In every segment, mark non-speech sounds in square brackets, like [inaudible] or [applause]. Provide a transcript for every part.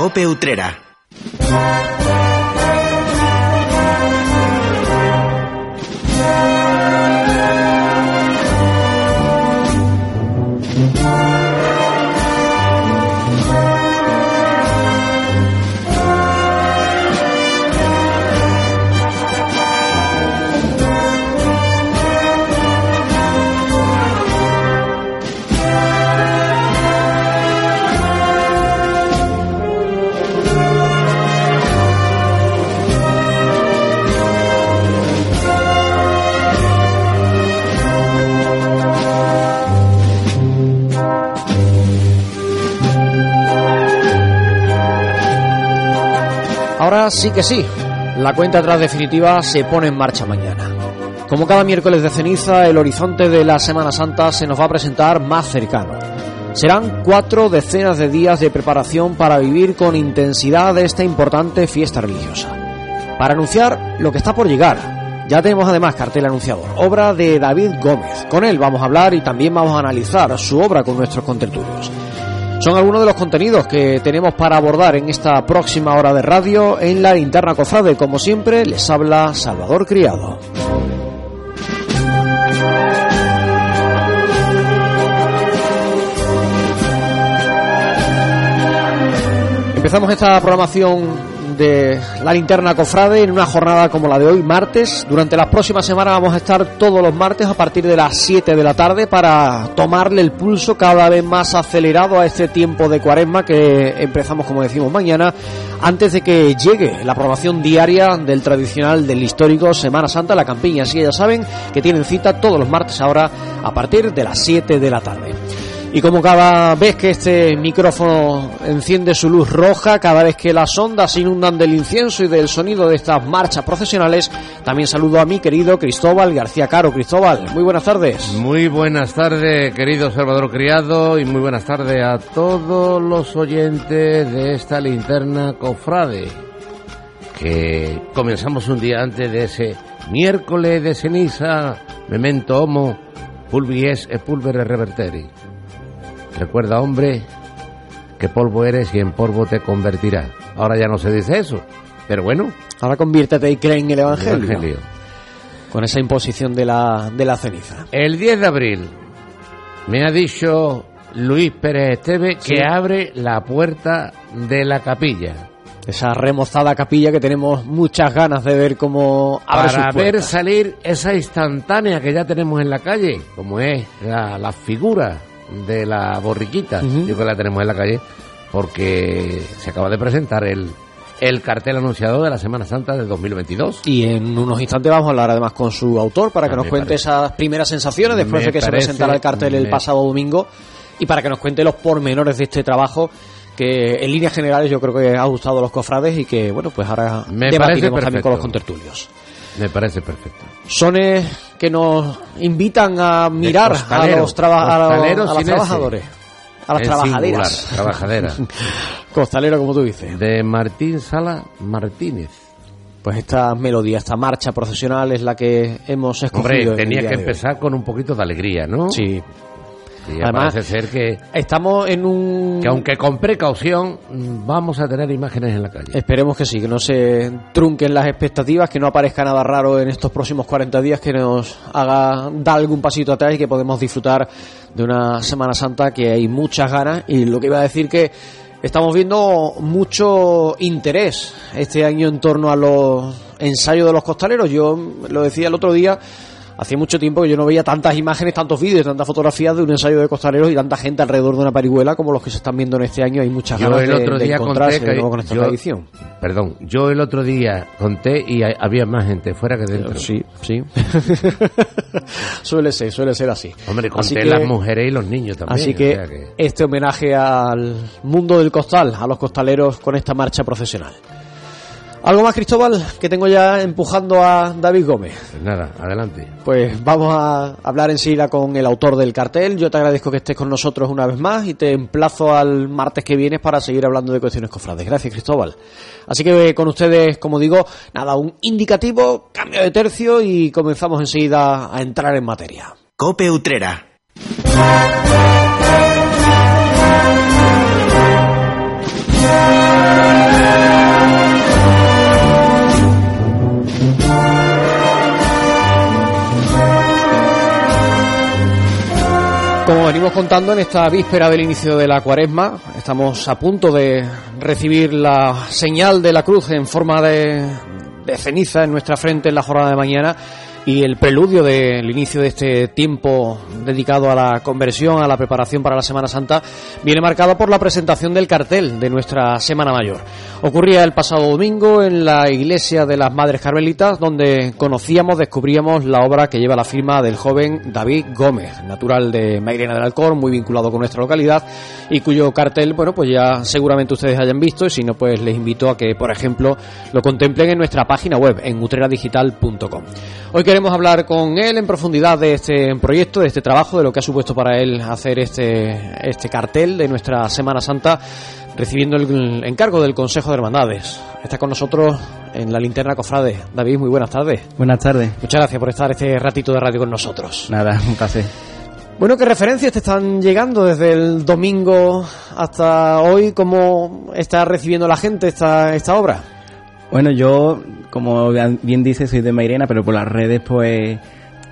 Cope Utrera. Sí que sí, la cuenta atrás definitiva se pone en marcha mañana. Como cada miércoles de ceniza, el horizonte de la Semana Santa se nos va a presentar más cercano. Serán cuatro decenas de días de preparación para vivir con intensidad esta importante fiesta religiosa. Para anunciar lo que está por llegar, ya tenemos además cartel anunciador, obra de David Gómez. Con él vamos a hablar y también vamos a analizar su obra con nuestros contertulios. Son algunos de los contenidos que tenemos para abordar en esta próxima hora de radio en la linterna cofrade. Como siempre, les habla Salvador Criado. Empezamos esta programación la linterna cofrade en una jornada como la de hoy, martes. Durante las próximas semanas vamos a estar todos los martes a partir de las 7 de la tarde para tomarle el pulso cada vez más acelerado a este tiempo de cuaresma que empezamos, como decimos, mañana, antes de que llegue la programación diaria del tradicional, del histórico Semana Santa, la campiña. Así que ya saben que tienen cita todos los martes ahora a partir de las 7 de la tarde. Y como cada vez que este micrófono enciende su luz roja, cada vez que las ondas se inundan del incienso y del sonido de estas marchas procesionales, también saludo a mi querido Cristóbal García Caro. Cristóbal, muy buenas tardes. Muy buenas tardes, querido Salvador Criado, y muy buenas tardes a todos los oyentes de esta linterna cofrade, que comenzamos un día antes de ese miércoles de ceniza, memento homo, pulvies e pulvere reverteri. Recuerda, hombre, que polvo eres y en polvo te convertirás. Ahora ya no se dice eso, pero bueno. Ahora conviértete y cree en el Evangelio. El Evangelio. Con esa imposición de la, de la ceniza. El 10 de abril me ha dicho Luis Pérez Esteve Sí. que abre la puerta de la capilla. Esa remozada capilla que tenemos muchas ganas de ver cómo abre para ver salir esa instantánea que ya tenemos en la calle, como es la, la figura de la borriquita. Ujú. Yo creo que la tenemos en la calle porque se acaba de presentar el, el cartel anunciado de la Semana Santa de 2022. Y en unos instantes vamos a hablar además con su autor para que nos cuente parece. esas primeras sensaciones después Me de que se presentara el cartel el pasado domingo y para que nos cuente los pormenores de este trabajo que en líneas generales yo creo que ha gustado a los cofrades y que bueno pues ahora Me debatiremos también con los contertulios. Me parece perfecto. Sones que nos invitan a mirar a los, traba- a los- a ese. trabajadores, a las trabajaderas. singular, trabajadera. [laughs] Costalero, como tú dices. de Martín Sala Martínez. Pues esta melodía, esta marcha procesional es la que hemos escogido. Hombre, en el tenía día que empezar con un poquito de alegría, ¿no? Sí. Además- parece ser que, Estamos en un... que aunque con precaución vamos a tener imágenes en la calle. Esperemos que sí, que no se trunquen las expectativas, que no aparezca nada raro en estos próximos 40 días, que nos haga dar algún pasito atrás y que podemos disfrutar de una Semana Santa que hay muchas ganas. Y lo que iba a decir que estamos viendo mucho interés este año en torno a los ensayos de los costaleros. Yo lo decía el otro día. Hacía mucho tiempo que yo no veía tantas imágenes, tantos vídeos, tantas fotografías de un ensayo de costaleros y tanta gente alrededor de una parihuela como los que se están viendo en este año. Hay muchas Yo ganas el de, otro de día encontrarse conté de que nuevo con esta yo- tradición. Perdón, yo el otro día conté y hay- había más gente fuera que dentro. Sí, sí. [laughs] suele ser, suele ser así. Hombre, Así conté que- las mujeres y los niños también. Así o que, sea que- este homenaje al mundo del costal, a los costaleros con esta marcha procesional. ¿Algo más, Cristóbal, que tengo ya empujando a David Gómez? pues nada, adelante. Pues vamos a hablar enseguida con el autor del cartel. Yo te agradezco que estés con nosotros una vez más y te emplazo al martes que viene para seguir hablando de cuestiones cofrades. Gracias, Cristóbal. Así que eh, con ustedes, como digo, nada, un indicativo, cambio de tercio y comenzamos enseguida a entrar en materia. Cope Utrera. Seguimos contando en esta víspera del inicio de la cuaresma. Estamos a punto de recibir la señal de la cruz en forma de, de ceniza en nuestra frente en la jornada de mañana y el preludio del inicio de este tiempo dedicado a la conversión, a la preparación para la Semana Santa, viene marcado por la presentación del cartel de nuestra Semana Mayor. Ocurría el pasado domingo en la iglesia de las Madres Carmelitas, donde conocíamos, descubríamos la obra que lleva la firma del joven David Gómez, natural de Mairena del Alcor, muy vinculado con nuestra localidad y cuyo cartel, bueno, pues ya seguramente ustedes hayan visto y si no, pues les invito a que, por ejemplo, lo contemplen en nuestra página web, en utreradigital.com. Hoy queremos hablar con él en profundidad de este proyecto, de este trabajo, de lo que ha supuesto para él hacer este, este cartel de nuestra Semana Santa, recibiendo el encargo del Consejo de Hermandades. Está con nosotros en la linterna cofrade. David, muy buenas tardes. Buenas tardes. Muchas gracias por estar este ratito de radio con nosotros. Nada, un placer. Bueno, ¿qué referencias te están llegando desde el domingo hasta hoy? ¿Cómo está recibiendo la gente esta, esta obra? Bueno, yo, como bien dice, soy de Mairena, pero por las redes, pues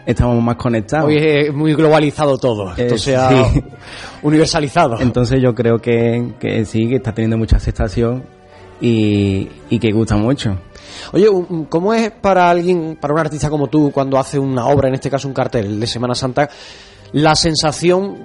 estamos más conectados. Hoy es muy globalizado todo, Eh, ha sí. [laughs] universalizado. Entonces yo creo que, que sí, que está teniendo mucha aceptación y, y que gusta mucho. Oye, ¿cómo es para alguien, para un artista como tú, cuando hace una obra, en este caso un cartel de Semana Santa, la sensación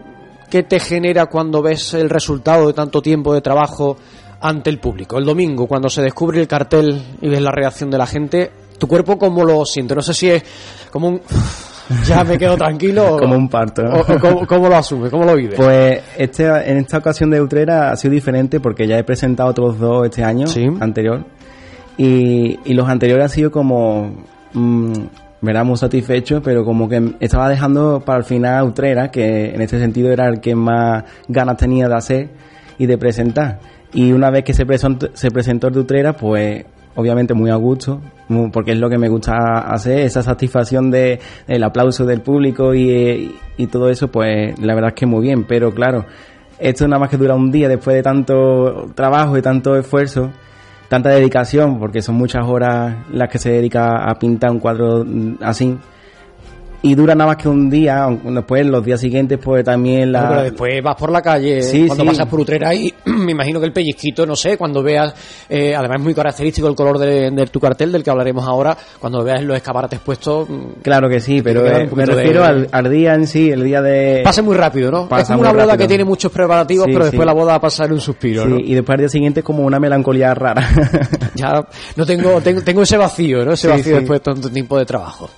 que te genera cuando ves el resultado de tanto tiempo de trabajo ante el público? El domingo, cuando se descubre el cartel y ves la reacción de la gente, ¿tu cuerpo cómo lo siente? No sé si es como un... [laughs] ya me quedo tranquilo. [laughs] Como un parto. o- o ¿cómo, cómo lo asumes? ¿Cómo lo vives? Pues este, en esta ocasión de Utrera ha sido diferente porque ya he presentado otros dos este año Sí. anterior y, y los anteriores han sido como mm, verá muy satisfechos pero como que estaba dejando para el final Utrera que en este sentido era el que más ganas tenía de hacer y de presentar y una vez que se presentó, se presentó el de Utrera pues obviamente muy a gusto porque es lo que me gusta hacer esa satisfacción de el aplauso del público y, y todo eso pues la verdad es que muy bien. Pero claro esto nada más que dura un día después de tanto trabajo y tanto esfuerzo tanta dedicación porque son muchas horas las que se dedica a pintar un cuadro mm, así y dura nada más que un día después los días siguientes pues también la Pero después vas por la calle, Sí, cuando sí. pasas por Utrera y [clears throat] me imagino que el pellizquito, no sé, cuando veas, eh, además es muy característico el color de, de tu cartel del que hablaremos ahora, cuando veas los escaparates puestos, mm, claro que sí pero eh, me de- refiero al, al día en sí el día de pasa muy rápido, ¿no? Pasa es como una boda rápido. que tiene muchos preparativos, Sí, pero después la boda va a pasar en un suspiro, Sí, ¿no? y después al día siguiente es como una melancolía rara [laughs] Ya no tengo, tengo, tengo ese vacío, ¿no? Ese vacío después de tanto tiempo de trabajo.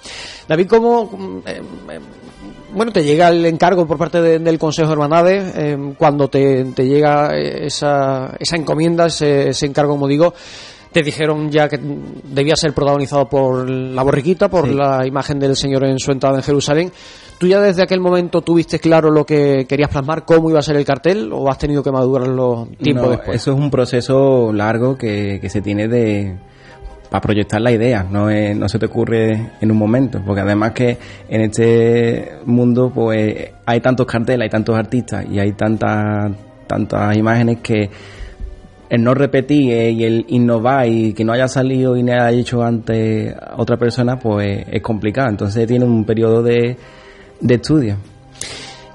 David, ¿cómo, mm, eh, eh, bueno, te llega el encargo por parte de- del Consejo de Hermandades, eh, cuando te, te llega esa, esa encomienda, ese, ese encargo, como digo, te dijeron ya que debía ser protagonizado por la borriquita, por Sí. la imagen del Señor en su entrada en Jerusalén. ¿Tú ya desde aquel momento tuviste claro lo que querías plasmar, cómo iba a ser el cartel, o has tenido que madurarlo tiempo No, después? Eso es un proceso largo que, que se tiene de para proyectar la idea, no no se te ocurre en un momento, porque además que en este mundo pues hay tantos carteles, hay tantos artistas y hay tantas tantas imágenes que el no repetir eh, y el innovar y que no haya salido y no haya hecho antes otra persona pues es complicado, entonces tiene un periodo de, de estudio.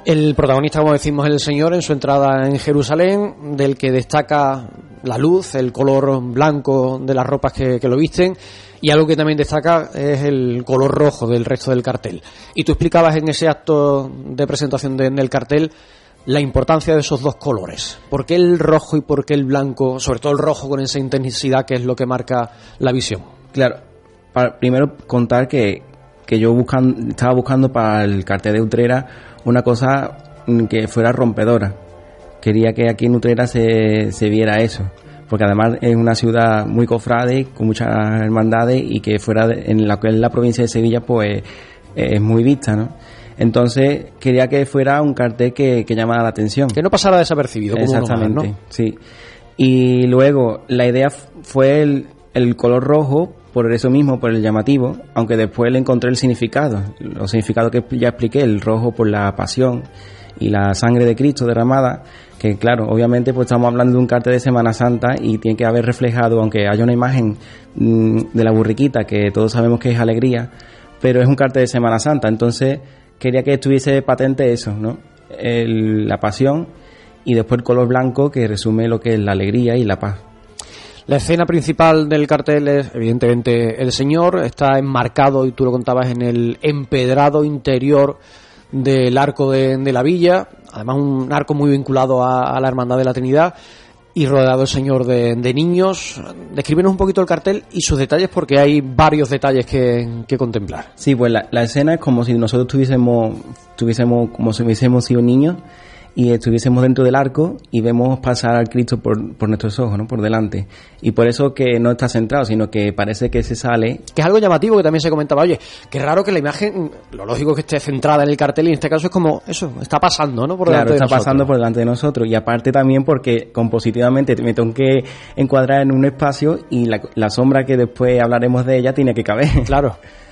El protagonista, como decimos, es el Señor en su entrada en Jerusalén, del que destaca la luz, el color blanco de las ropas que, que lo visten, y algo que también destaca es el color rojo del resto del cartel. Y tú explicabas en ese acto de presentación de- del cartel la importancia de esos dos colores. ¿Por qué el rojo y por qué el blanco? Sobre todo el rojo con esa intensidad que es lo que marca la visión. Claro, para- primero contar que, que yo buscan, estaba buscando para el cartel de Utrera una cosa mm, que fuera rompedora. Quería que aquí en Utrera se, se viera eso, porque además es una ciudad muy cofrade, con muchas hermandades y que fuera de- en la que es la provincia de Sevilla pues es muy vista, ¿no? Entonces quería que fuera un cartel que, que llamara la atención. Que no pasara desapercibido. Como uno más, Exactamente, ¿no? sí. Y luego la idea fue el, el color rojo, por eso mismo, por el llamativo, aunque después le encontré el significado. Los significados que ya expliqué, el rojo por la pasión y la sangre de Cristo derramada, que claro, obviamente pues estamos hablando de un cartel de Semana Santa y tiene que haber reflejado, aunque haya una imagen mm, de la burriquita, que todos sabemos que es alegría, pero es un cartel de Semana Santa, entonces quería que estuviese patente eso, ¿no? el- la pasión y después el color blanco que resume lo que es la alegría y la paz. La escena principal del cartel es, evidentemente, el Señor. Está enmarcado, y tú lo contabas, en el empedrado interior del arco de, de la villa. Además, un arco muy vinculado a, a la Hermandad de la Trinidad. Y rodeado el Señor de, de niños. Descríbenos un poquito el cartel y sus detalles, porque hay varios detalles que, que contemplar. Sí, pues la, la escena es como si nosotros tuviésemos, tuviésemos como si hubiésemos sido niños y estuviésemos dentro del arco y vemos pasar al Cristo por, por nuestros ojos, ¿no? Por delante. Y por eso que no está centrado, sino que parece que se sale Que es algo llamativo que también se comentaba, oye, qué raro que la imagen, lo lógico es que esté centrada en el cartel y en este caso es como, eso, está pasando, ¿no? Por delante claro, de está nosotros. pasando por delante de nosotros. Y aparte también porque compositivamente me tengo que encuadrar en un espacio y la, la sombra que después hablaremos de ella tiene que caber. Claro. [laughs]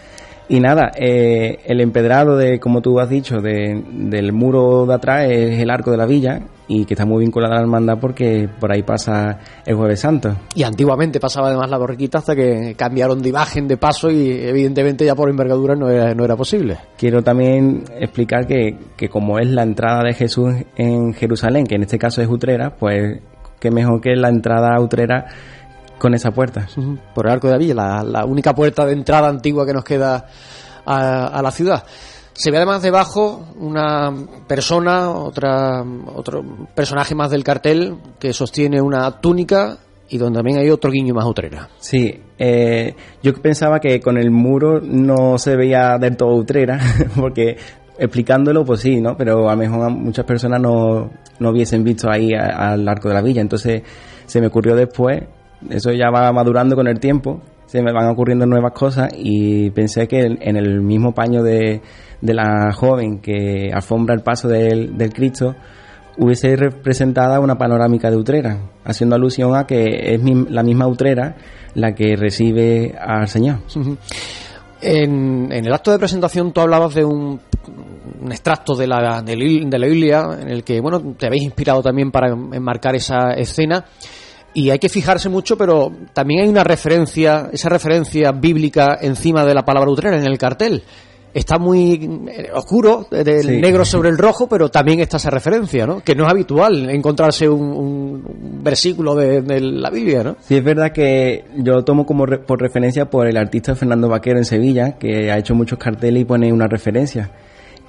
Y nada, eh, el empedrado de, como tú has dicho, de- del muro de atrás es el arco de la villa y que está muy vinculado a la hermandad porque por ahí pasa el Jueves Santo. Y antiguamente pasaba además la borriquita hasta que cambiaron de imagen, de paso y evidentemente ya por envergadura no era, no era posible. Quiero también explicar que, que como es la entrada de Jesús en Jerusalén, que en este caso es Utrera, pues qué mejor que la entrada a Utrera con esa puerta. Por el arco de la villa, la, la única puerta de entrada antigua que nos queda a, a la ciudad. Se ve además debajo una persona, otra, otro personaje más del cartel que sostiene una túnica y donde también hay otro guiño más utrera. Sí, eh, yo pensaba que con el muro no se veía del todo Utrera, [laughs] porque explicándolo, pues sí, ¿no? Pero a lo mejor muchas personas no, no hubiesen visto ahí al arco de la villa. Entonces se me ocurrió después, eso ya va madurando con el tiempo, se me van ocurriendo nuevas cosas y pensé que en el mismo paño de, de la joven que alfombra el paso del, del Cristo, hubiese representada una panorámica de Utrera, haciendo alusión a que es la misma Utrera la que recibe al Señor. En, en el acto de presentación tú hablabas de un, un extracto de, la- de la Biblia en el que, bueno, te habéis inspirado también para enmarcar esa escena y hay que fijarse mucho, pero también hay una referencia, esa referencia bíblica encima de la palabra utrera en el cartel. Está muy eh, oscuro, eh, del Sí. negro sobre el rojo, pero también está esa referencia, ¿no? Que no es habitual encontrarse un, un- un versículo de, de la Biblia, ¿no? Sí, es verdad que yo lo tomo como re- por referencia por el artista Fernando Vaquero en Sevilla, que ha hecho muchos carteles y pone una referencia.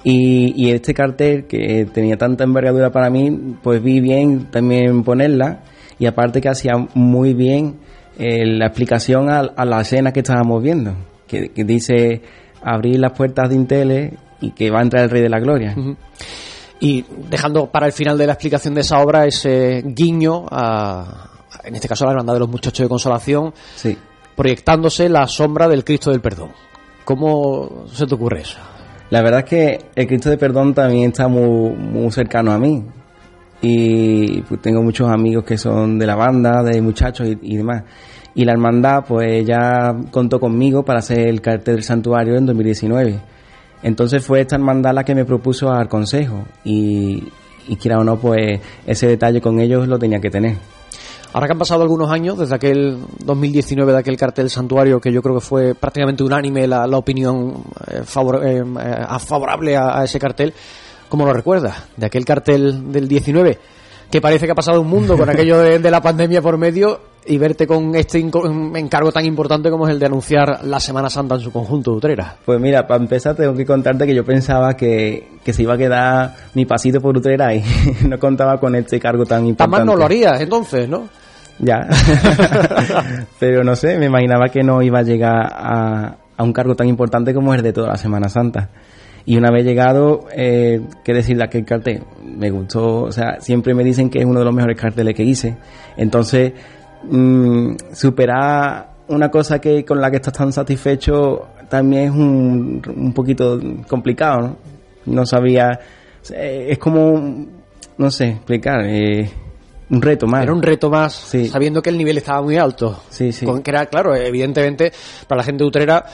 Y, y este cartel, que tenía tanta envergadura para mí, pues vi bien también ponerla. Y aparte que hacía muy bien eh, la explicación a, a la escena que estábamos viendo, que, que dice abrir las puertas de Intele y que va a entrar el Rey de la Gloria. Y dejando para el final de la explicación de esa obra ese guiño a, en este caso, a la hermandad de los muchachos de consolación, Sí. proyectándose la sombra del Cristo del Perdón. ¿Cómo se te ocurre eso? La verdad es que el Cristo de Perdón también está muy, muy cercano a mí. Y pues, tengo muchos amigos que son de la banda, de muchachos y, demás. Y la hermandad, pues ya contó conmigo para hacer el cartel del santuario en 2019. Entonces fue esta hermandad la que me propuso al consejo. Y, y quiera o no, pues ese detalle con ellos lo tenía que tener. Ahora que han pasado algunos años, desde aquel 2019, de aquel cartel santuario, que yo creo que fue prácticamente unánime la, opinión eh, eh, eh, favorable a ese cartel, ¿cómo lo recuerdas? De aquel cartel del 19, que parece que ha pasado un mundo con aquello de, de la pandemia por medio y verte con este encargo tan importante como es el de anunciar la Semana Santa en su conjunto de Utrera. Pues mira, para empezar tengo que contarte que yo pensaba que, que se iba a quedar mi pasito por Utrera y [laughs] no contaba con este cargo tan Tan importante. más no lo harías entonces, ¿no? Ya. [laughs] Pero no sé, me imaginaba que no iba a llegar a, a un cargo tan importante como el de toda la Semana Santa. Y una vez llegado, eh, ¿qué decir de aquel cartel? Me gustó, o sea, siempre me dicen que es uno de los mejores carteles que hice. Entonces, mm, superar una cosa que con la que estás tan satisfecho también es un, un poquito complicado, ¿no? No sabía, eh, es como, no sé, explicar, eh, un reto más. Era un reto más, Sí. sabiendo que el nivel estaba muy alto. Sí, sí. Con que era, claro, evidentemente, para la gente de Utrera,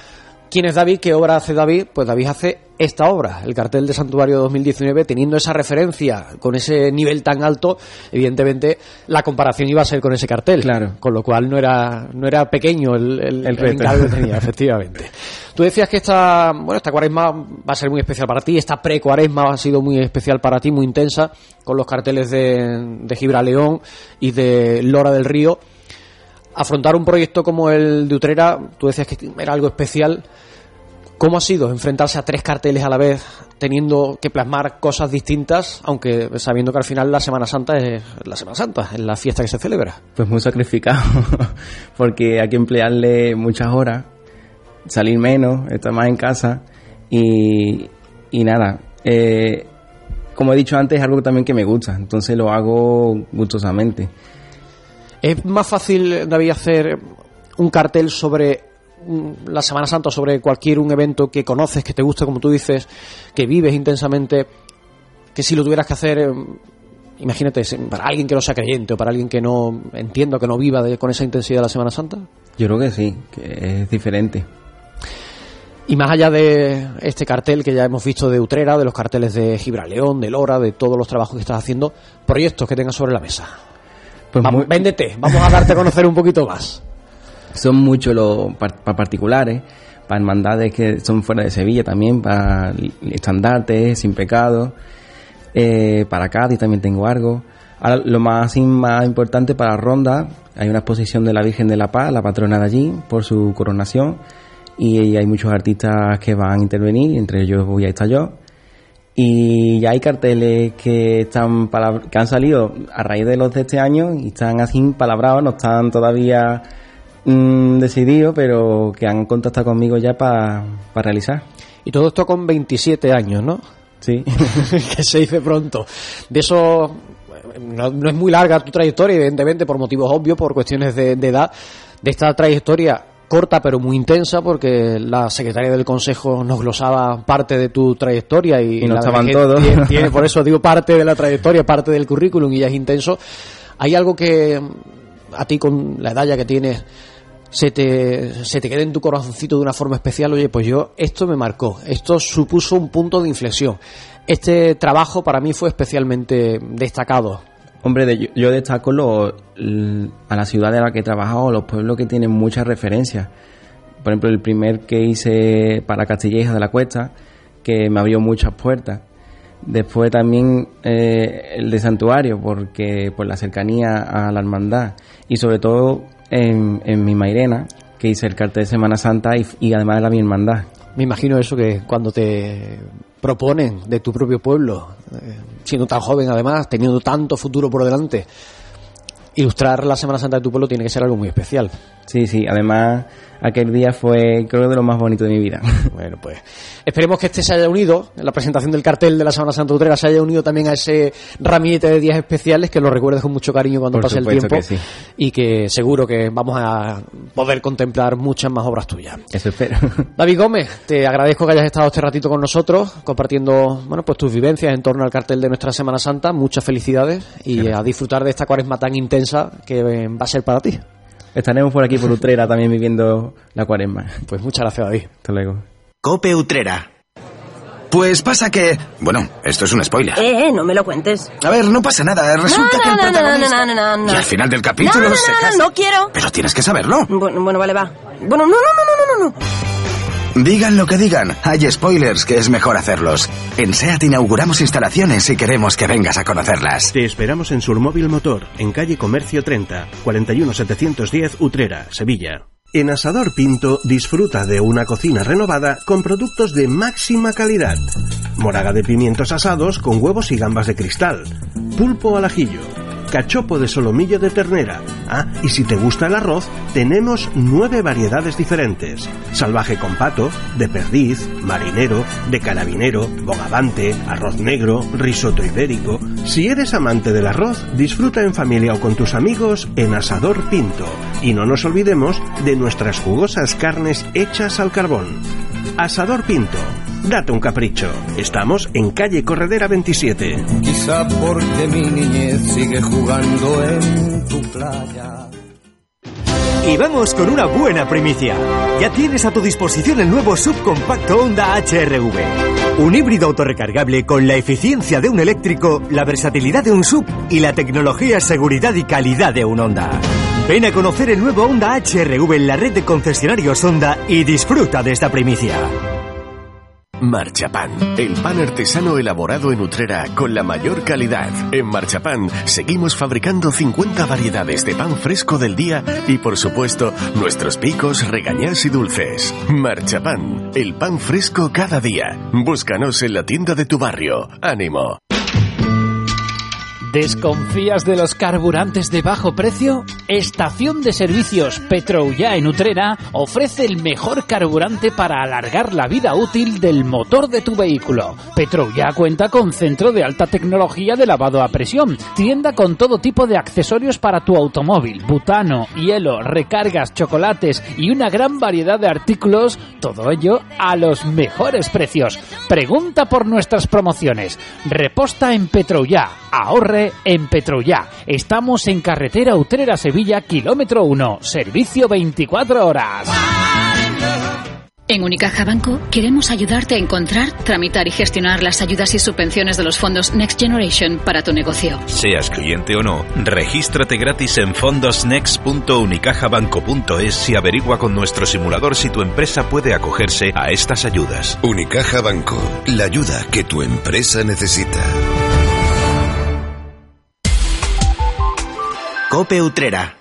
¿Quién es David? ¿Qué obra hace David? Pues David hace esta obra, el cartel de Santuario 2019, teniendo esa referencia con ese nivel tan alto, evidentemente la comparación iba a ser con ese cartel. Claro. Con lo cual no era, no era pequeño el, el, El reto. encargo que tenía, [laughs] efectivamente. Tú decías que esta, bueno, esta cuaresma va a ser muy especial para ti, esta pre-cuaresma ha sido muy especial para ti, muy intensa, con los carteles de, de Gibraleón y de Lora del Río. Afrontar un proyecto como el de Utrera, tú decías que era algo especial. ¿Cómo ha sido enfrentarse a tres carteles a la vez, teniendo que plasmar cosas distintas, aunque sabiendo que al final la Semana Santa es la Semana Santa, es la fiesta que se celebra? Pues muy sacrificado, [laughs] porque hay que emplearle muchas horas, salir menos, estar más en casa y, y nada. eh, como he dicho antes, es algo también que me gusta, entonces lo hago gustosamente. ¿Es más fácil, David, hacer un cartel sobre la Semana Santa, sobre cualquier un evento que conoces, que te gusta, como tú dices, que vives intensamente, que si lo tuvieras que hacer, eh, imagínate, para alguien que no sea creyente o para alguien que no entienda, que no viva de- con esa intensidad la Semana Santa? Yo creo que sí, que es diferente. Y más allá de este cartel que ya hemos visto de Utrera, de los carteles de Gibraleón, de Lora, de todos los trabajos que estás haciendo, proyectos que tengas sobre la mesa. Pues Vamos, muy- véndete, vamos a darte a conocer un poquito más. [laughs] son muchos los par- para particulares, para hermandades que son fuera de Sevilla también, para estandartes, sin pecado, eh, para Cádiz también tengo algo. Ahora, lo más, más importante para Ronda, hay una exposición de la Virgen de la Paz, la patrona de allí, por su coronación, y hay muchos artistas que van a intervenir, entre ellos voy a estar yo. Y ya hay carteles que están que han salido a raíz de los de este año y están así palabrados, no están todavía mm, decididos, pero que han contactado conmigo ya para realizar. Y todo esto con 27 años, ¿no? Sí. [laughs] que se dice pronto. De eso no, no es muy larga tu trayectoria, evidentemente, por motivos obvios, por cuestiones de, de edad. De esta trayectoria corta pero muy intensa, porque la secretaria del Consejo nos glosaba parte de tu trayectoria y, Y no estaban todos. Tiene, tiene, por eso digo parte de la trayectoria, parte del currículum y ya es intenso. ¿Hay algo que a ti con la edad ya que tienes se te, se te quede en tu corazoncito de una forma especial, oye, pues yo, esto me marcó, esto supuso un punto de inflexión. Este trabajo para mí fue especialmente destacado. Hombre, yo, destaco lo- a la ciudad de la que he trabajado, los pueblos que tienen muchas referencias. Por ejemplo, el primer que hice para Castilleja de la Cuesta, que me abrió muchas puertas. Después también eh, el de Santuario, porque por la cercanía a la hermandad. Y sobre todo en, mi Mairena, que hice el cartel de Semana Santa y, además era mi hermandad. Me imagino eso que cuando te proponen de tu propio pueblo, eh, siendo tan joven además, teniendo tanto futuro por delante, ilustrar la Semana Santa de tu pueblo tiene que ser algo muy especial. Sí, sí, además aquel día fue creo de lo más bonito de mi vida. [laughs] Bueno, pues esperemos que este se haya unido, en la presentación del cartel de la Semana Santa Utrera, se haya unido también a ese ramillete de días especiales, que lo recuerdes con mucho cariño cuando Por pase el tiempo que sí. y que seguro que vamos a poder contemplar muchas más obras tuyas. Eso espero. [laughs] David Gómez, te agradezco que hayas estado este ratito con nosotros, compartiendo bueno, pues tus vivencias en torno al cartel de nuestra Semana Santa. Muchas felicidades y a disfrutar de esta cuaresma tan intensa que eh, va a ser para ti. Estaremos por aquí por Utrera también viviendo la cuaresma. Pues muchas gracias, David. Hasta luego. Cope Utrera. Pues pasa que... Bueno, esto es un spoiler. Eh, eh, no me lo cuentes. A ver, no pasa nada. Resulta no, que el no, no, no, protagonista... no, no, no, no. Y al final del capítulo no, no, se no, no, casa. no quiero. Pero tienes que saberlo. Bueno, bueno, vale, va. Bueno, no, no, no, no, no, no, no. Digan lo que digan, hay spoilers que es mejor hacerlos. En SEAT inauguramos instalaciones y queremos que vengas a conocerlas. Te esperamos en Surmóvil Motor, en calle Comercio 30, 41710 Utrera, Sevilla. En Asador Pinto disfruta de una cocina renovada con productos de máxima calidad. Moraga de pimientos asados con huevos y gambas de cristal. Pulpo al ajillo. Cachopo de solomillo de ternera. Ah, y si te gusta el arroz, tenemos nueve variedades diferentes. Salvaje con pato, de perdiz, marinero, de carabinero, bogavante, arroz negro, risotto ibérico. Si eres amante del arroz, disfruta en familia o con tus amigos en Asador Pinto. Y no nos olvidemos de nuestras jugosas carnes hechas al carbón. Asador Pinto. Date un capricho. Estamos en calle Corredera 27. Quizá porque mi niñez sigue jugando en tu playa. Y vamos con una buena primicia. Ya tienes a tu disposición el nuevo subcompacto Honda HRV. Un híbrido autorrecargable con la eficiencia de un eléctrico, la versatilidad de un sub y la tecnología, seguridad y calidad de un Honda. Ven a conocer el nuevo Honda HRV en la red de concesionarios Honda y disfruta de esta primicia. Marchapan, el pan artesano elaborado en Utrera con la mayor calidad. En Marchapan seguimos fabricando 50 variedades de pan fresco del día y por supuesto nuestros picos, regañas y dulces. Marchapan, el pan fresco cada día. Búscanos en la tienda de tu barrio. ¡Ánimo! ¿Desconfías de los carburantes de bajo precio? Estación de Servicios Petroullá en Utrera ofrece el mejor carburante para alargar la vida útil del motor de tu vehículo. Petroullá cuenta con centro de alta tecnología de lavado a presión, tienda con todo tipo de accesorios para tu automóvil, butano, hielo, recargas, chocolates y una gran variedad de artículos, todo ello a los mejores precios. Pregunta por nuestras promociones. Reposta en Petroullá, ahorre en Petroullá. Estamos en carretera Utrera-Sevilla, kilómetro 1, servicio 24 horas. En Unicaja Banco queremos ayudarte a encontrar, tramitar y gestionar las ayudas y subvenciones de los fondos Next Generation para tu negocio. Seas cliente o no, regístrate gratis en fondosnext.unicajabanco.es y averigua con nuestro simulador si tu empresa puede acogerse a estas ayudas. Unicaja Banco, la ayuda que tu empresa necesita. Cope Utrera.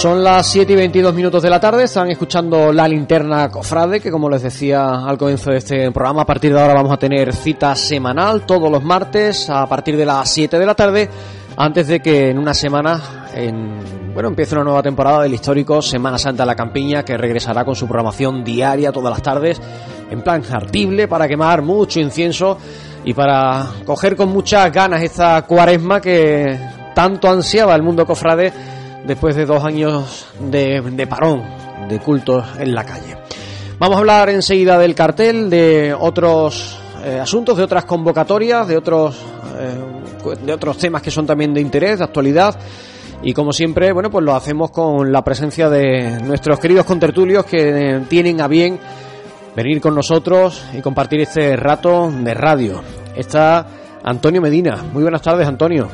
Son las 7 y 22 minutos de la tarde, están escuchando la linterna Cofrade, que como les decía al comienzo de este programa, a partir de ahora vamos a tener cita semanal todos los martes a partir de las 7 de la tarde, antes de que en una semana, en, bueno, empiece una nueva temporada del histórico Semana Santa de la Campiña, que regresará con su programación diaria todas las tardes, en plan artible, para quemar mucho incienso y para coger con muchas ganas esta cuaresma que tanto ansiaba el mundo cofrade después de dos años de, parón de cultos en la calle. Vamos a hablar enseguida del cartel, de otros eh, asuntos, de otras convocatorias, de otros, eh, de otros temas que son también de interés, de actualidad. Y como siempre, bueno, pues lo hacemos con la presencia de nuestros queridos contertulios que eh, tienen a bien venir con nosotros y compartir este rato de radio. Está Antonio Medina. Muy buenas tardes, Antonio.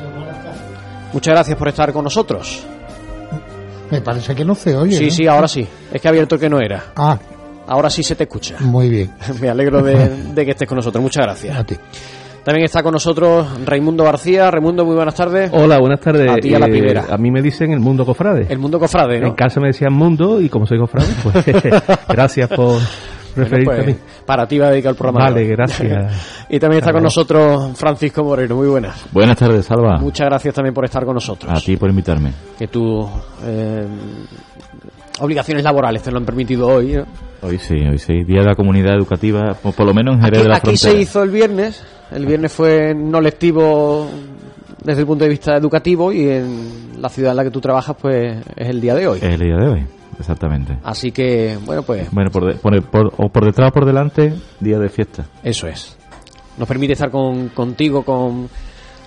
Muchas gracias por estar con nosotros. Me parece que no se oye. Sí, ¿no? sí, ahora sí. Es que ha abierto que no era. Ah, Ahora sí se te escucha. muy bien. [laughs] Me alegro de, [laughs] de que estés con nosotros. Muchas gracias. A ti. También está con nosotros Raimundo García. Raimundo, muy buenas tardes. Hola, buenas tardes. A ti a la Eh, primera. a mí me dicen el mundo cofrade. El mundo cofrade, ¿no? En casa me decían mundo y como soy cofrade, pues [laughs] gracias por Bueno, referirte pues. Para ti va a dedicar el programa. Vale, gracias. [laughs] y también está con nosotros Francisco Moreno. Muy buenas. Buenas tardes, Salva. Muchas gracias también por estar con nosotros. A ti por invitarme. Que tus eh, obligaciones laborales te lo han permitido hoy. ¿no? Hoy sí, hoy sí. Día de la comunidad educativa, por, por lo menos en Jerez Aquí, de la aquí Frontera. se hizo el viernes. El viernes fue no lectivo desde el punto de vista educativo y en la ciudad en la que tú trabajas pues es el día de hoy. Es el día de hoy, exactamente. Así que, bueno, pues Bueno, por, de- por, por- o por detrás o por delante, día de fiesta. eso es. Nos permite estar con, contigo con,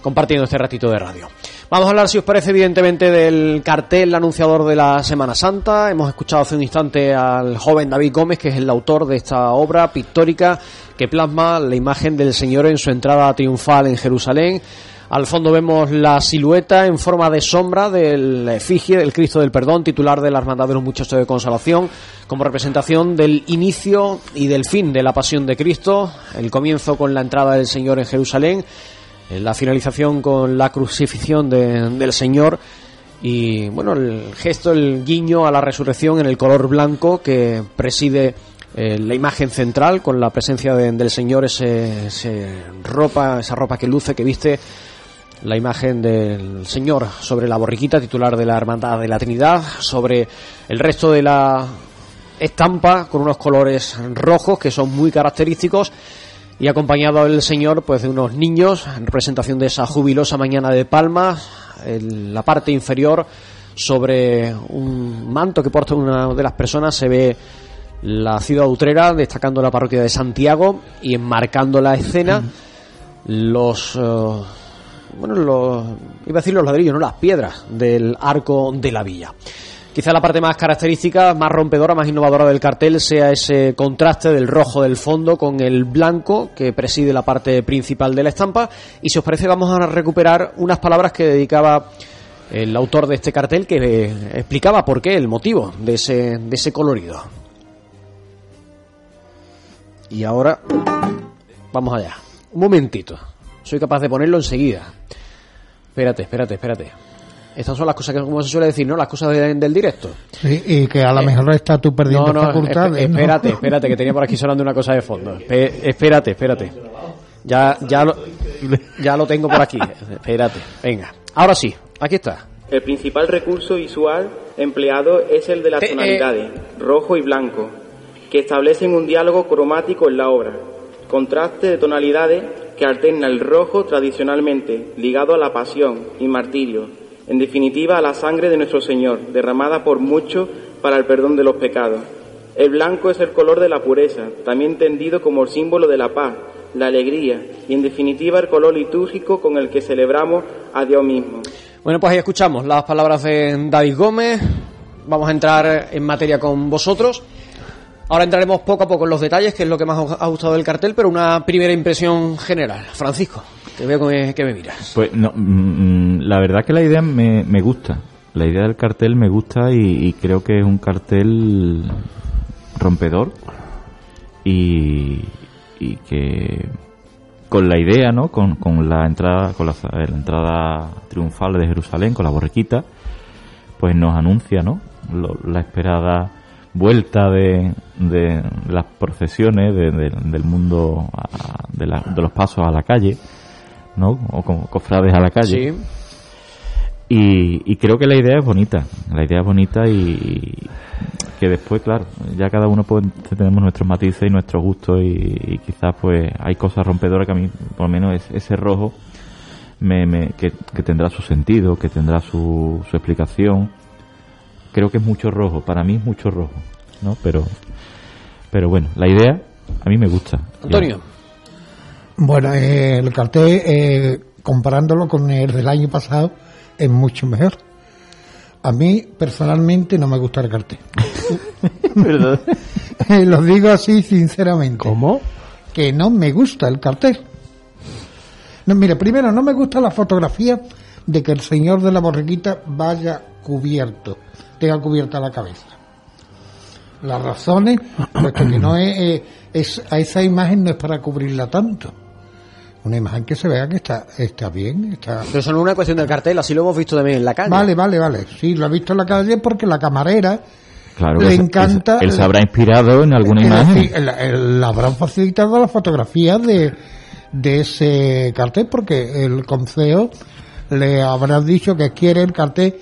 compartiendo este ratito de radio. Vamos a hablar, si os parece, evidentemente del cartel anunciador de la Semana Santa. Hemos escuchado hace un instante al joven David Gómez, que es el autor de esta obra pictórica que plasma la imagen del Señor en su entrada triunfal en Jerusalén. Al fondo vemos la silueta en forma de sombra del efigie del Cristo del Perdón, titular de la Hermandad de los Muchachos de Consolación, como representación del inicio y del fin de la Pasión de Cristo, el comienzo con la entrada del Señor en Jerusalén, eh, la finalización con la crucifixión de- del Señor y bueno, el gesto, el guiño a la resurrección en el color blanco que preside eh, la imagen central con la presencia de- del Señor, ese, ese ropa, esa ropa que luce, que viste la imagen del Señor sobre la borriquita titular de la Hermandad de la Trinidad, sobre el resto de la estampa con unos colores rojos que son muy característicos y acompañado el Señor pues de unos niños en representación de esa jubilosa mañana de Palmas, en la parte inferior sobre un manto que porta una de las personas se ve la ciudad utrera destacando la parroquia de Santiago y enmarcando la escena. Los eh, bueno los iba a decir los ladrillos no las piedras del arco de la villa Quizá la parte más característica, más rompedora, más innovadora del cartel sea ese contraste del rojo del fondo con el blanco que preside la parte principal de la estampa. Y si os parece, vamos a recuperar unas palabras que dedicaba el autor de este cartel que explicaba por qué, el motivo de ese, de ese colorido. Y ahora, vamos allá. Un momentito. Soy capaz de ponerlo enseguida. Espérate, espérate, espérate. Estas son las cosas que, como se suele decir, ¿no? Las cosas de- del directo. Sí, y que a lo mejor estás tú perdiendo No, no, facultades. esp- ¿no? espérate, espérate, que tenía por aquí sonando una cosa de fondo. Espe- espérate, espérate. Ya, ya, lo, ya lo tengo por aquí. Espérate, venga. Ahora sí, aquí está. El principal recurso visual empleado es el de las Eh, eh. tonalidades, rojo y blanco, que establecen un diálogo cromático en la obra, contraste de tonalidades que alterna el rojo tradicionalmente ligado a la pasión y martirio, en definitiva a la sangre de nuestro Señor, derramada por muchos para el perdón de los pecados. El blanco es el color de la pureza, también entendido como el símbolo de la paz, la alegría y en definitiva el color litúrgico con el que celebramos a Dios mismo. Bueno, pues ahí escuchamos las palabras de David Gómez. Vamos a entrar en materia con vosotros. Ahora entraremos poco a poco en los detalles, que es lo que más ha gustado del cartel, pero una primera impresión general. Francisco, te veo que que me miras. Pues no, mm, mm, la verdad que la idea me, me gusta. La idea del cartel me gusta y, creo que es un cartel rompedor y, y que con la idea, ¿no? Con, con la entrada, con la, la entrada triunfal de Jerusalén, con la borriquita, pues nos anuncia, ¿no? Lo- la esperada vuelta de, de las procesiones de- de- del mundo a- de, la- de los pasos a la calle, ¿no? O como cofrades a la calle. Sí. Y, y creo que la idea es bonita, la idea es bonita y que después, claro, ya cada uno pues tenemos nuestros matices y nuestros gustos y, y quizás pues hay cosas rompedoras que a mí, por lo menos es- ese rojo, me, me- que, que tendrá su sentido, que tendrá su, su explicación. Creo que es mucho rojo, para mí es mucho rojo, ¿no? Pero, pero bueno, la idea a mí me gusta. Antonio. Bueno, eh, el cartel, eh, comparándolo con el del año pasado, es mucho mejor. A mí, personalmente, no me gusta el cartel. [laughs] ¿Verdad? Lo digo así sinceramente. ¿Cómo? Que no me gusta el cartel. No, mire, primero, no me gusta la fotografía de que el señor de la borriquita vaya cubierto, tenga cubierta la cabeza. Las razones, puesto que no es, eh, es, a esa imagen no es para cubrirla tanto. Una imagen que se vea que está, está bien, está... Pero eso no es una cuestión del cartel, así lo hemos visto también en la calle. Vale, vale, vale. Sí, lo he visto en la calle porque la camarera Claro, le encanta... Él, él se habrá inspirado en alguna Es imagen. le habrán facilitado la fotografía de, de ese cartel porque el consejo le habrá dicho que quiere el cartel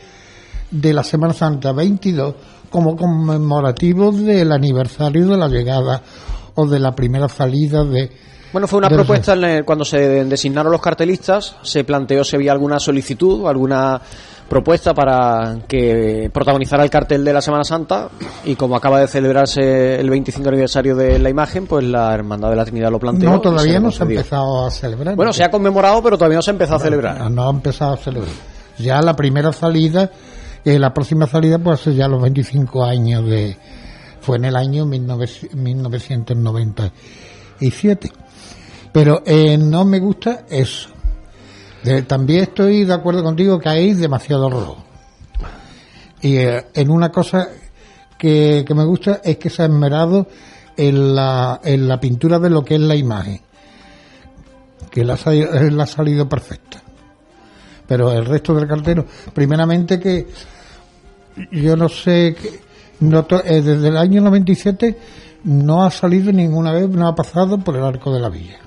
de la Semana Santa 22 como conmemorativo del aniversario de la llegada o de la primera salida de... Bueno, fue una propuesta en cuando se designaron los cartelistas, se planteó si había alguna solicitud, alguna propuesta para que protagonizara el cartel de la Semana Santa y como acaba de celebrarse el 25 aniversario de la imagen, pues la Hermandad de la Trinidad lo planteó. No, todavía no se ha empezado a celebrar. Bueno, se ha conmemorado, pero todavía no se ha empezado a celebrar. No ha empezado a celebrar. Ya la primera salida, eh, la próxima salida pues hace ya los 25 años de... Fue en el año 19- 1997. Pero eh, no me gusta eso. También estoy de acuerdo contigo que hay demasiado rojo. Y eh, en una cosa que, me gusta es que se ha esmerado en la, en la pintura de lo que es la imagen. Que la la ha salido perfecta. Pero el resto del cartero, primeramente que yo no sé, que, no to- eh, desde el año 97 no ha salido ninguna vez, no ha pasado por el arco de la villa.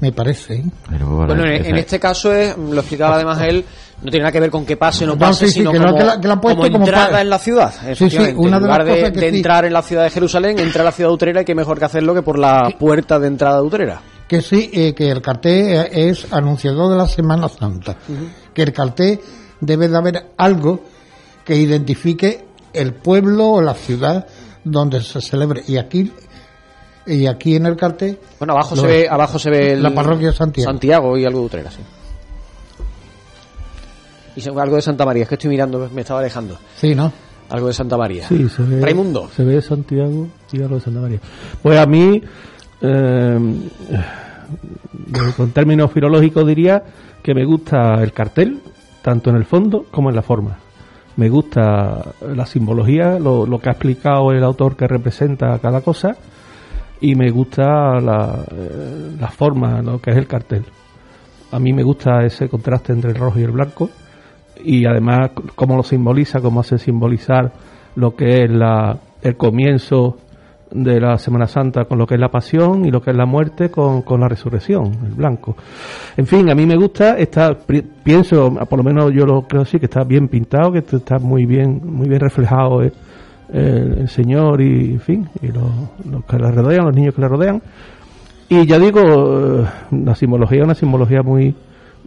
me parece. ¿eh? Bueno, en, en este caso es, lo explicaba además él, no tiene nada que ver con que pase o no No, pase, sí, sí, sino que como, que la- que la como entrada en la ciudad. Sí, una de en lugar las de, cosas que de sí. entrar en la ciudad de Jerusalén, entra a la ciudad de Utrera y qué mejor que hacerlo que por la puerta de entrada de Utrera. Que sí, eh, que el cartel eh, es anunciador de la Semana Santa. Que el cartel debe de haber algo que identifique el pueblo o la ciudad donde se celebre. Y aquí, y aquí en el cartel. Bueno, abajo lo- se ve, abajo se ve el- la parroquia de Santiago. Santiago y algo de Utrera, sí. Y se- algo de Santa María, es que estoy mirando, me estaba alejando. Sí, ¿no? Algo de Santa María. Sí, se ve, Raimundo. se ve Santiago y algo de Santa María. Pues a mí, eh, con términos filológicos diría que me gusta el cartel, tanto en el fondo como en la forma. Me gusta la simbología, lo, que ha explicado el autor que representa cada cosa, y me gusta la, eh, la forma, lo que es el cartel. A mí me gusta ese contraste entre el rojo y el blanco y además cómo lo simboliza, cómo hace simbolizar lo que es la, el comienzo de la Semana Santa con lo que es la pasión y lo que es la muerte con, con la resurrección, el blanco. En fin, a mí me gusta, está, pienso, por lo menos yo lo creo así, que está bien pintado, que está muy bien, muy bien reflejado eh, el, el Señor y, en fin, y los, los que le rodean, los niños que le rodean. Y ya digo, eh, la simbología una simbología muy,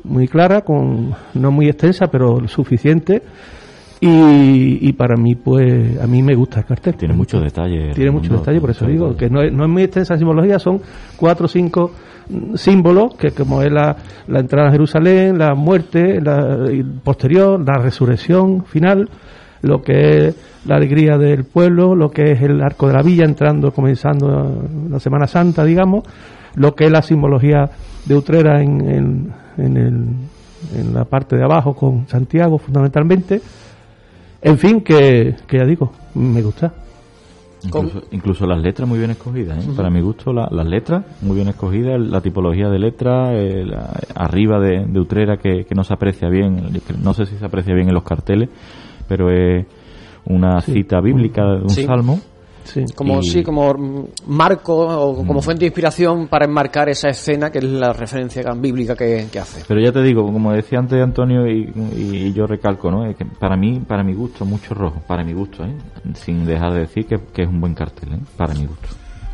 muy clara, con no muy extensa, pero suficiente. Y, y para mí, pues, a mí me gusta el cartel. Tiene muchos detalles. Tiene muchos detalles, por eso digo, que no es, no es muy extensa simbología, son cuatro o cinco símbolos, que como es la, la entrada a Jerusalén, la muerte, la posterior, la resurrección final, lo que es la alegría del pueblo, lo que es el arco de la villa entrando, comenzando la Semana Santa, digamos, lo que es la simbología de Utrera en, en, en el- en la parte de abajo con Santiago fundamentalmente. En fin, que, que ya digo, me gusta. Incluso, incluso las letras muy bien escogidas, ¿eh? para mi gusto la- las letras muy bien escogidas, la tipología de letra, eh, la- arriba de, de Utrera que, que no se aprecia bien, no sé si se aprecia bien en los carteles, pero es una Sí. cita bíblica de un Sí. salmo. Como Y- sí, como mm, marco o como fuente de inspiración para enmarcar esa escena que es la referencia bíblica que, que hace. Pero ya te digo, como decía antes Antonio y, y yo recalco, ¿no? Es que para mí, para mi gusto, mucho rojo, para mi gusto, ¿eh? sin dejar de decir que, que es un buen cartel, ¿eh? para mi gusto.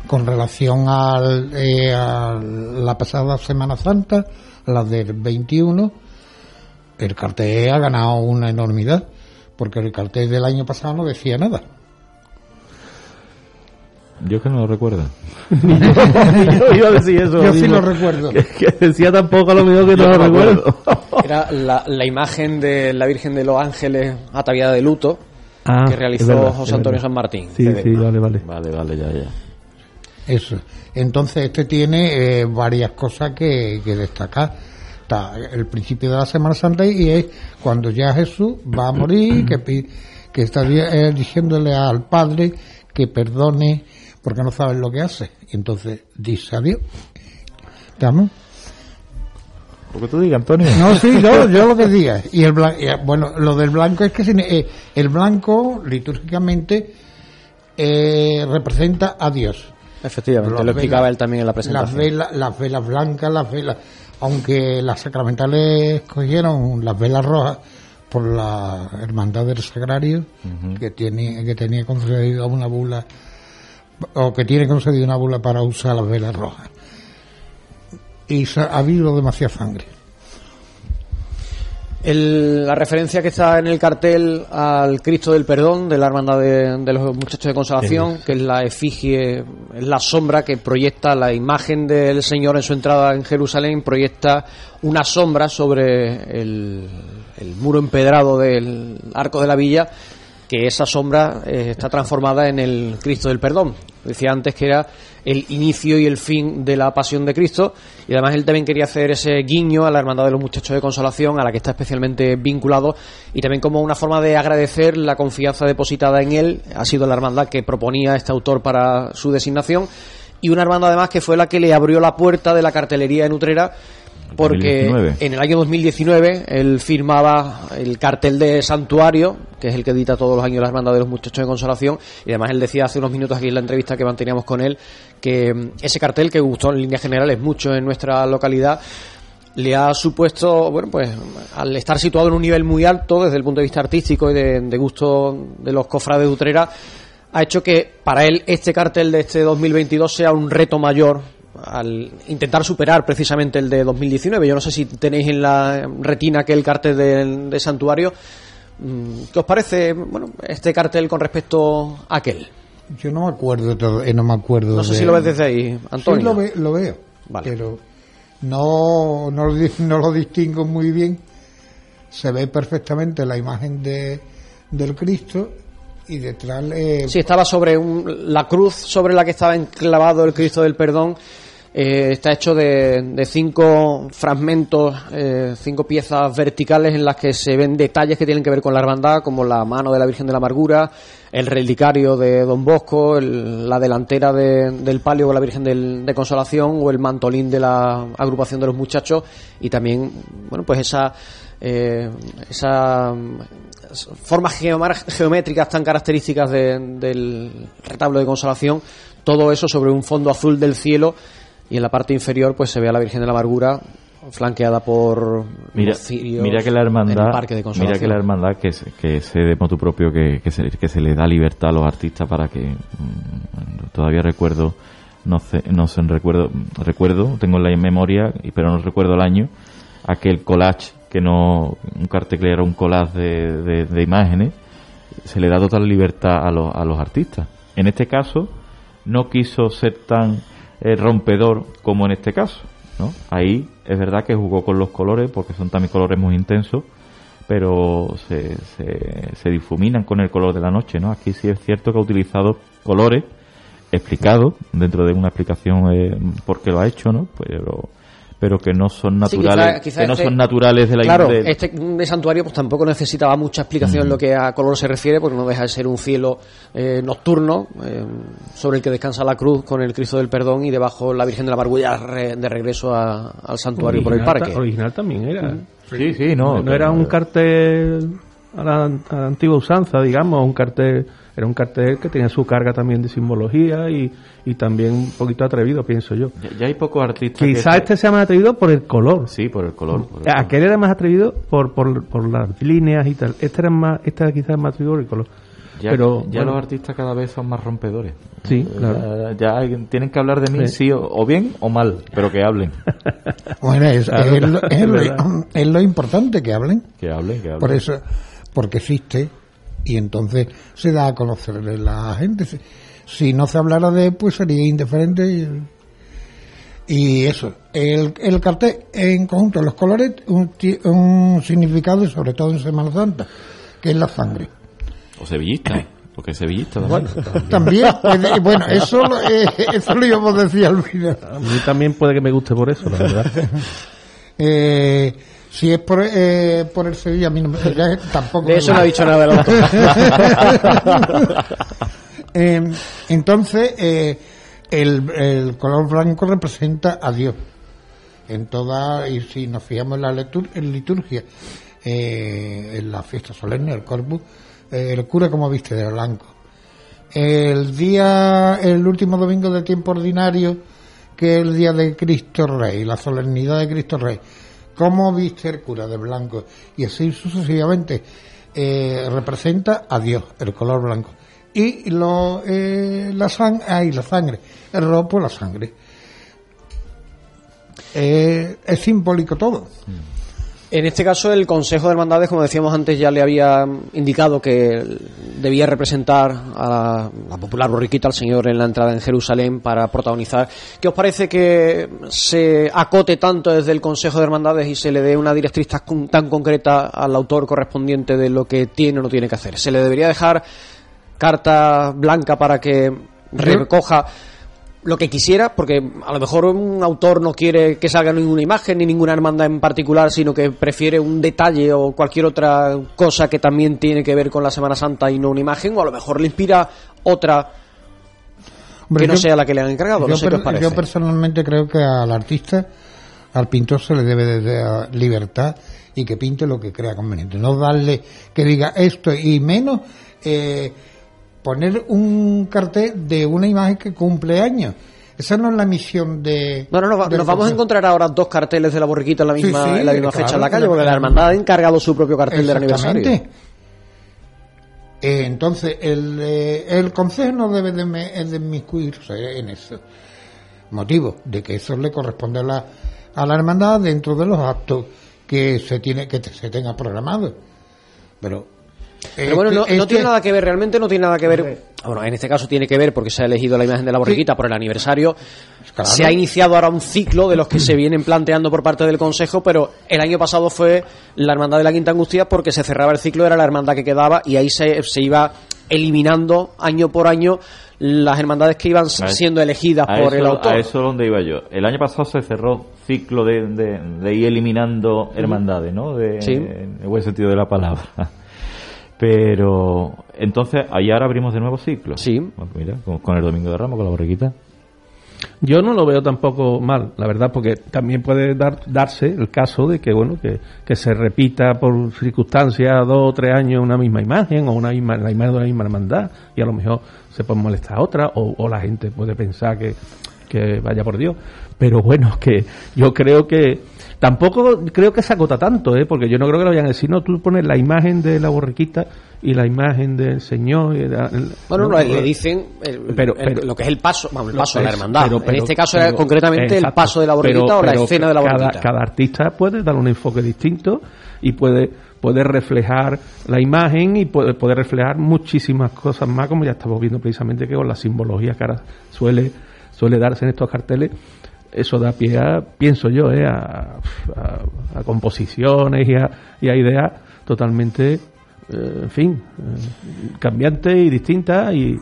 con relación al, eh, a la pasada Semana Santa, la del 21, el cartel ha ganado una enormidad, porque el cartel del año pasado no decía nada. Yo es que no lo recuerdo. [laughs] yo iba a decir eso. Yo sí lo recuerdo. Que, que decía tampoco lo mismo que no Yo lo no recuerdo. [laughs] Era la, la imagen de la Virgen de los Ángeles ataviada de luto Ah, que realizó verdad, José Antonio. San Martín. Sí, de- sí, vale, vale. Vale, vale, ya, ya. Eso. Entonces este tiene eh, varias cosas que, que destacar. Está el principio de la Semana Santa y es cuando ya Jesús va a morir, que, que está eh, diciéndole al Padre que perdone porque no sabe lo que hace. Y entonces dice adiós. ¿Estamos? Lo que tú digas, Antonio. No, sí, [laughs] yo, yo lo que diga. Y el blan- eh, bueno, lo del blanco es que eh, el blanco litúrgicamente eh, representa a Dios. Efectivamente, Las lo explicaba velas- él también en la Las presentación. velas, las velas blancas, las velas, aunque las sacramentales escogieron las velas rojas por la hermandad del sagrario que tiene que tenía concedido una bula o que tiene concedido una bula para usar las velas rojas. Y ha habido demasiada sangre. El- la referencia que está en el cartel al Cristo del Perdón de la Hermandad de, de los Muchachos de Consolación, que es la efigie, es la sombra que proyecta la imagen del Señor en su entrada en Jerusalén, proyecta una sombra sobre el, el muro empedrado del arco de la villa, que esa sombra eh, está transformada en el Cristo del Perdón. Decía antes que era el inicio y el fin de la pasión de Cristo y además él también quería hacer ese guiño a la Hermandad de los Muchachos de Consolación a la que está especialmente vinculado y también como una forma de agradecer la confianza depositada en él ha sido la hermandad que proponía este autor para su designación y una hermandad además que fue la que le abrió la puerta de la cartelería en Utrera porque 2019. en el año 2019 él firmaba el cartel de Santuario, que es el que edita todos los años la Hermandad de los Muchachos de Consolación, y además él decía hace unos minutos aquí en la entrevista que manteníamos con él que mm, ese cartel que gustó en líneas generales mucho en nuestra localidad le ha supuesto, bueno, pues al estar situado en un nivel muy alto desde el punto de vista artístico y de, de gusto de los cofrades de Utrera, ha hecho que para él este cartel de este 2022 sea un reto mayor al intentar superar precisamente el de 2019. Yo no sé si tenéis en la retina aquel cartel de, de Santuario. Mm, ¿Qué os parece bueno, este cartel con respecto a aquel? Yo no me acuerdo, todo- eh, no me acuerdo. No sé de- si lo ves desde ahí, Antonio. Sí, lo, ve- lo veo. Pero no, no, no lo distingo muy bien. Se ve perfectamente la imagen de, del Cristo y detrás Sí, estaba sobre un- la cruz sobre la que estaba enclavado el Cristo del Perdón. eh, está hecho de, de cinco fragmentos, eh, cinco piezas verticales en las que se ven detalles que tienen que ver con la hermandad, como la mano de la Virgen de la Amargura, el relicario de Don Bosco, la delantera de- del palio con la Virgen de Consolación o el mantolín de la agrupación de los muchachos y también, bueno, pues esa eh, esa formas geométricas tan características de- del retablo de consolación, todo eso sobre un fondo azul del cielo y en la parte inferior pues se ve a la Virgen de la Amargura flanqueada por Mira, mira que la hermandad, el parque de mira que la hermandad que, se- que sé de motu propio que, que, se, que se le da libertad a los artistas para que mm, todavía recuerdo no sé, no sé, recuerdo recuerdo tengo en la memoria pero no recuerdo el año aquel collage que no un cartel que era un collage de, de- imágenes se le da total libertad a los, a los artistas en este caso no quiso ser tan eh, rompedor como en este caso ¿no? ahí es verdad que jugó con los colores porque son también colores muy intensos pero se, se, se difuminan con el color de la noche ¿no? aquí sí es cierto que ha utilizado colores explicados dentro de una explicación eh, por qué lo ha hecho ¿no? pero pero que no son Sí, naturales quizá- quizá que no este- son naturales de la claro de- este santuario pues tampoco necesitaba mucha explicación en lo que a color se refiere porque no deja de ser un cielo eh, nocturno eh, sobre el que descansa la cruz con el Cristo del Perdón y debajo la Virgen de la Amargura re- de regreso a- al santuario por el Original parque. ta- Original también era. Sí, sí, no, No, era un cartel a la, a la antigua usanza, digamos, un cartel, era un cartel que tenía su carga también de simbología y, y también un poquito atrevido, pienso yo. ya, ya hay pocos artistas Quizás que- este sea más atrevido por el color. sí por el color, por el color. Aquel era más atrevido por, por, por las líneas y tal. Este era más, este quizás más atrevido por el color. Ya, Pero ya bueno, los artistas cada vez son más rompedores. Sí, Ya- claro. Ya, tienen que hablar de mí, Sí. sí, o, o bien o mal, pero que hablen. [laughs] Bueno, es, Claro, es lo, es es lo- verdad. es lo importante que hablen. Que hablen, que hablen. Por eso, porque existe y entonces se da a conocer la gente. Si, no se hablara de él, pues sería indiferente. Y, y eso, el, el cartel en conjunto, los colores, un, un significado, sobre todo en Semana Santa, que es la sangre. O sevillista, porque es sevillista. también. También, puede- bueno, eso, lo- eh, eso lo íbamos a decir al final. a mí también puede que me guste por eso, la verdad. [laughs] Eh, si es por, eh, por el Sevilla, a mí no me- ya tampoco. De me eso no ha dicho nada el autor. [laughs] Eh, entonces, eh, el, el color blanco representa a Dios. En toda, y si nos fijamos en la litur- en liturgia, eh, en la fiesta solemne, el corpus, eh, el cura como viste de blanco. El día, el último domingo del tiempo ordinario, que es el día de Cristo Rey, la solemnidad de Cristo Rey, ¿cómo viste el cura de blanco? Y así sucesivamente, eh, representa a Dios, el color blanco. Y lo, eh, la, sang ay, la sangre, el rojo, la sangre. Eh, es simbólico todo. En este caso, el Consejo de Hermandades, como decíamos antes, ya le había indicado que debía representar a la, la popular borriquita, al Señor en la entrada en Jerusalén para protagonizar. ¿Qué os parece que se acote tanto desde el Consejo de Hermandades y se le dé una directriz tan concreta al autor correspondiente de lo que tiene o no tiene que hacer? ¿Se le debería dejar carta blanca para que recoja lo que quisiera, porque a lo mejor un autor no quiere que salga ninguna imagen ni ninguna hermandad en particular, sino que prefiere un detalle o cualquier otra cosa que también tiene que ver con la Semana Santa y no una imagen, o a lo mejor le inspira otra Hombre, que no yo- sea la que le han encargado. No yo, sé qué per- os parece. yo personalmente creo que al artista, al pintor se le debe de dar libertad y que pinte lo que crea conveniente. No darle que diga esto y menos eh, poner un cartel de una imagen que cumple años. esa no es la misión de. No, no, no, del nos vamos a encontrar ahora dos carteles de la borriquita en la misma, sí, en la misma claro, fecha en la calle, porque la hermandad ha encargado su propio cartel del aniversario. Exactamente. Eh, entonces, el, eh, el Consejo no debe de, me- de inmiscuirse en eso. Motivo de que eso le corresponde a la, a la hermandad dentro de los actos que se tiene que se tenga programado. Pero, Pero bueno, no, este- no tiene este- nada que ver, realmente no tiene nada que ver. Bueno, en este caso tiene que ver porque se ha elegido la imagen de la borriquita por el aniversario. Claro. Se ha iniciado ahora un ciclo de los que se vienen planteando por parte del Consejo, pero el año pasado fue la Hermandad de la Quinta Angustia porque se cerraba el ciclo, era la hermandad que quedaba y ahí se, se iba eliminando año por año las hermandades que iban siendo elegidas a por eso, el autor. A eso es donde iba yo. El año pasado se cerró ciclo de, de, de ir eliminando hermandades, ¿no? De, Sí. En el buen sentido de la palabra. Pero entonces, ahí ahora abrimos de nuevo ciclo. Sí. mira, con, con el Domingo de Ramos, con la borriquita. Yo no lo veo tampoco mal, la verdad, porque también puede dar, darse el caso de que, bueno, que, que se repita por circunstancias dos o tres años una misma imagen o una misma, la imagen de una misma hermandad y a lo mejor se puede molestar a otra o, o la gente puede pensar que, que vaya por Dios. Pero bueno, que yo creo que tampoco creo que se acota tanto, ¿eh? porque yo no creo que lo vayan a decir, no, tú pones la imagen de la borriquita y la imagen del Señor. y la- el- Bueno, no, le dicen el- Pero- el- lo que es el paso, vamos, el paso de la hermandad. pero- en este caso era concretamente el paso de la borriquita o la escena de la borriquita. Cada artista puede dar un enfoque distinto y puede, puede reflejar la imagen y puede, puede reflejar muchísimas cosas más, como ya estamos viendo precisamente que con la simbología que ahora suele, suele darse en estos carteles. Eso da pie a, pienso yo, eh, a, a- a composiciones y a, y a ideas totalmente, eh, en fin, eh, cambiantes y distintas y,